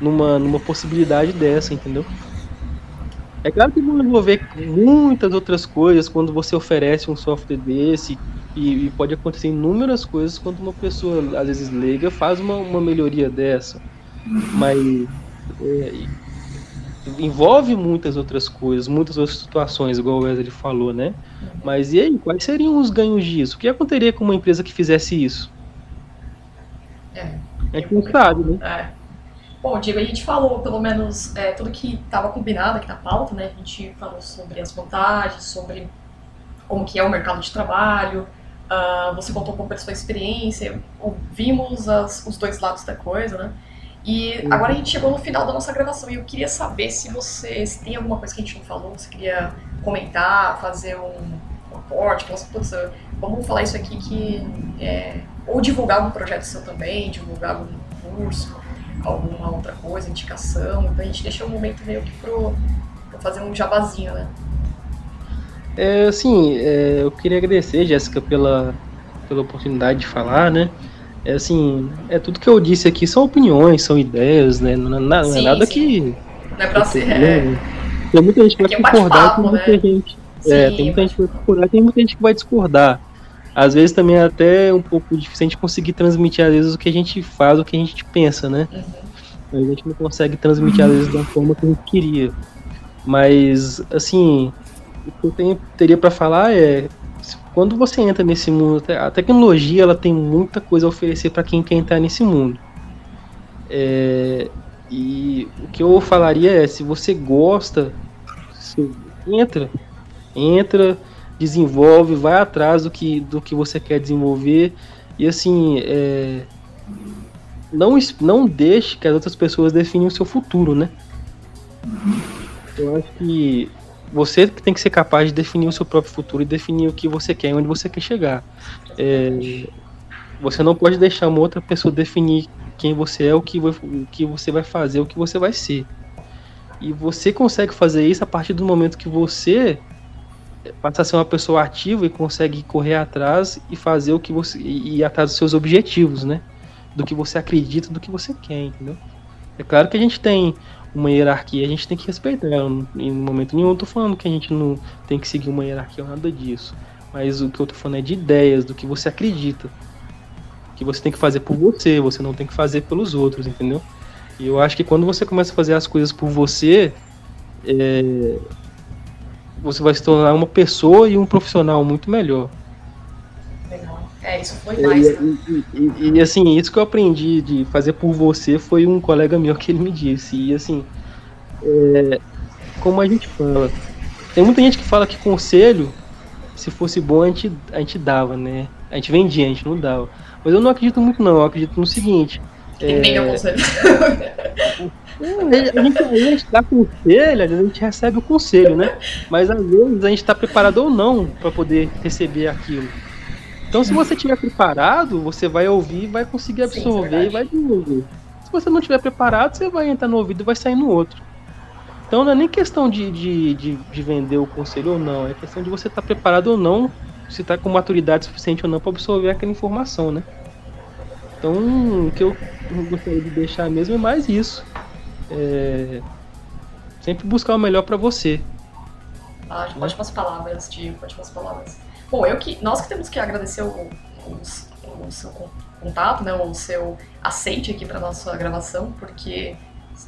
numa, numa possibilidade dessa, entendeu? É claro que vão envolver muitas outras coisas quando você oferece um software desse e, e, pode acontecer inúmeras coisas quando uma pessoa, às vezes leiga, faz uma, uma melhoria dessa. Mas é, envolve muitas outras coisas, muitas outras situações, igual o Wesley falou, né? Mas e aí, quais seriam os ganhos disso? O que aconteceria com uma empresa que fizesse isso? É, é que não sabe, né? É. Bom, Diego, a gente falou pelo menos é, tudo que estava combinado aqui na pauta, né? A gente falou sobre as vantagens, sobre como que é o mercado de trabalho, Uh, você contou um pouco da sua experiência, ouvimos as, os dois lados da coisa, né? E uhum. agora a gente chegou no final da nossa gravação e eu queria saber se você se tem alguma coisa que a gente não falou, você queria comentar, fazer um, aporte, falar vamos falar isso aqui que é, ou divulgar algum projeto seu também, divulgar algum curso, alguma outra coisa, indicação. Então a gente deixou um momento meio que pro, pro fazer um jabazinho, né? É, assim, é, eu queria agradecer, Jéssica, pela, pela oportunidade de falar, né? É assim, é tudo que eu disse aqui são opiniões, são ideias, né? Não, não, sim, é nada sim. que. Não é pra ser. É... Tem muita gente que vai é concordar, tem muita né? gente. Sim, é, tem muita gente que vai concordar, tem muita gente que vai discordar. Às vezes também é até um pouco difícil a gente conseguir transmitir, às vezes, o que a gente faz, o que a gente pensa, né? Uhum. A gente não consegue transmitir, às vezes, da forma que a gente queria. Mas, assim, o que eu tenho, teria para falar é quando você entra nesse mundo, a tecnologia ela tem muita coisa a oferecer para quem quer entrar nesse mundo. É, e o que eu falaria é, se você gosta, você entra, entra, desenvolve, vai atrás do que, do que você quer desenvolver e assim, é, não, não deixe que as outras pessoas definem o seu futuro, né? Eu acho que você tem que ser capaz de definir o seu próprio futuro e definir o que você quer onde você quer chegar. É, você não pode deixar uma outra pessoa definir quem você é, o que, o que você vai fazer, o que você vai ser. E você consegue fazer isso a partir do momento que você passa a ser uma pessoa ativa e consegue correr atrás e fazer o que você e ir atrás dos seus objetivos, né? Do que você acredita, do que você quer, entendeu? É claro que a gente tem uma hierarquia, a gente tem que respeitar. Eu, em momento nenhum eu tô falando que a gente não tem que seguir uma hierarquia ou nada disso. Mas o que eu tô falando é de ideias, do que você acredita. Que você tem que fazer por você, você não tem que fazer pelos outros, entendeu? E eu acho que quando você começa a fazer as coisas por você, é, você vai se tornar uma pessoa e um profissional muito melhor. É, isso foi mais. E, e, e, e, assim, isso que eu aprendi de fazer por você foi um colega meu que ele me disse. E assim, é, como a gente fala, tem muita gente que fala que conselho, se fosse bom, a gente, a gente dava, né? A gente vendia, a gente não dava. Mas eu não acredito muito, não. Eu acredito no seguinte. Tem é, conselho. É, a, gente, a gente dá conselho, às vezes a gente recebe o conselho, né? Mas às vezes a gente está preparado ou não para poder receber aquilo. Então, se você estiver preparado, você vai ouvir, vai conseguir absorver Sim, é e vai desenvolver. Se você não estiver preparado, você vai entrar no ouvido e vai sair no outro. Então, não é nem questão de, de, de, de vender o conselho ou não, é questão de você estar tá preparado ou não, se está com maturidade suficiente ou não para absorver aquela informação, né? Então, o que eu gostaria de deixar mesmo é mais isso. É... Sempre buscar o melhor para você. Ah, ótimas palavras, Tio, ótimas palavras. Bom, eu que, nós que temos que agradecer o, o, o seu contato, né, o seu aceite aqui para nossa gravação, porque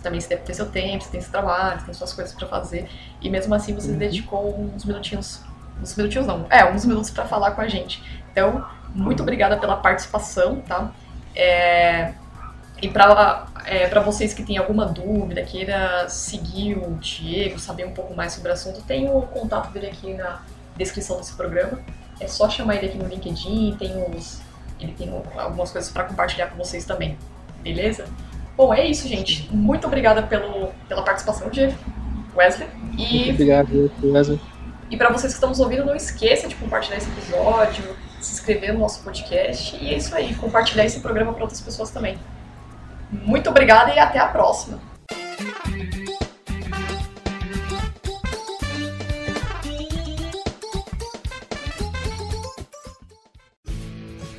também você deve ter seu tempo, você tem seu trabalho, você tem suas coisas para fazer, e mesmo assim você uhum. dedicou uns minutinhos uns minutinhos não, é, uns minutos para falar com a gente. Então, muito obrigada pela participação, tá? É, e para é, pra vocês que têm alguma dúvida, queira seguir o Diego, saber um pouco mais sobre o assunto, tem o contato dele aqui na descrição desse programa. É só chamar ele aqui no LinkedIn, tem os, ele tem algumas coisas para compartilhar com vocês também. Beleza? Bom, é isso, gente. Muito obrigada pelo, pela participação, Diego. Wesley. E, Muito obrigado, Wesley. E para vocês que estão nos ouvindo, não esqueça de compartilhar esse episódio, se inscrever no nosso podcast. E é isso aí, compartilhar esse programa para outras pessoas também. Muito obrigada e até a próxima.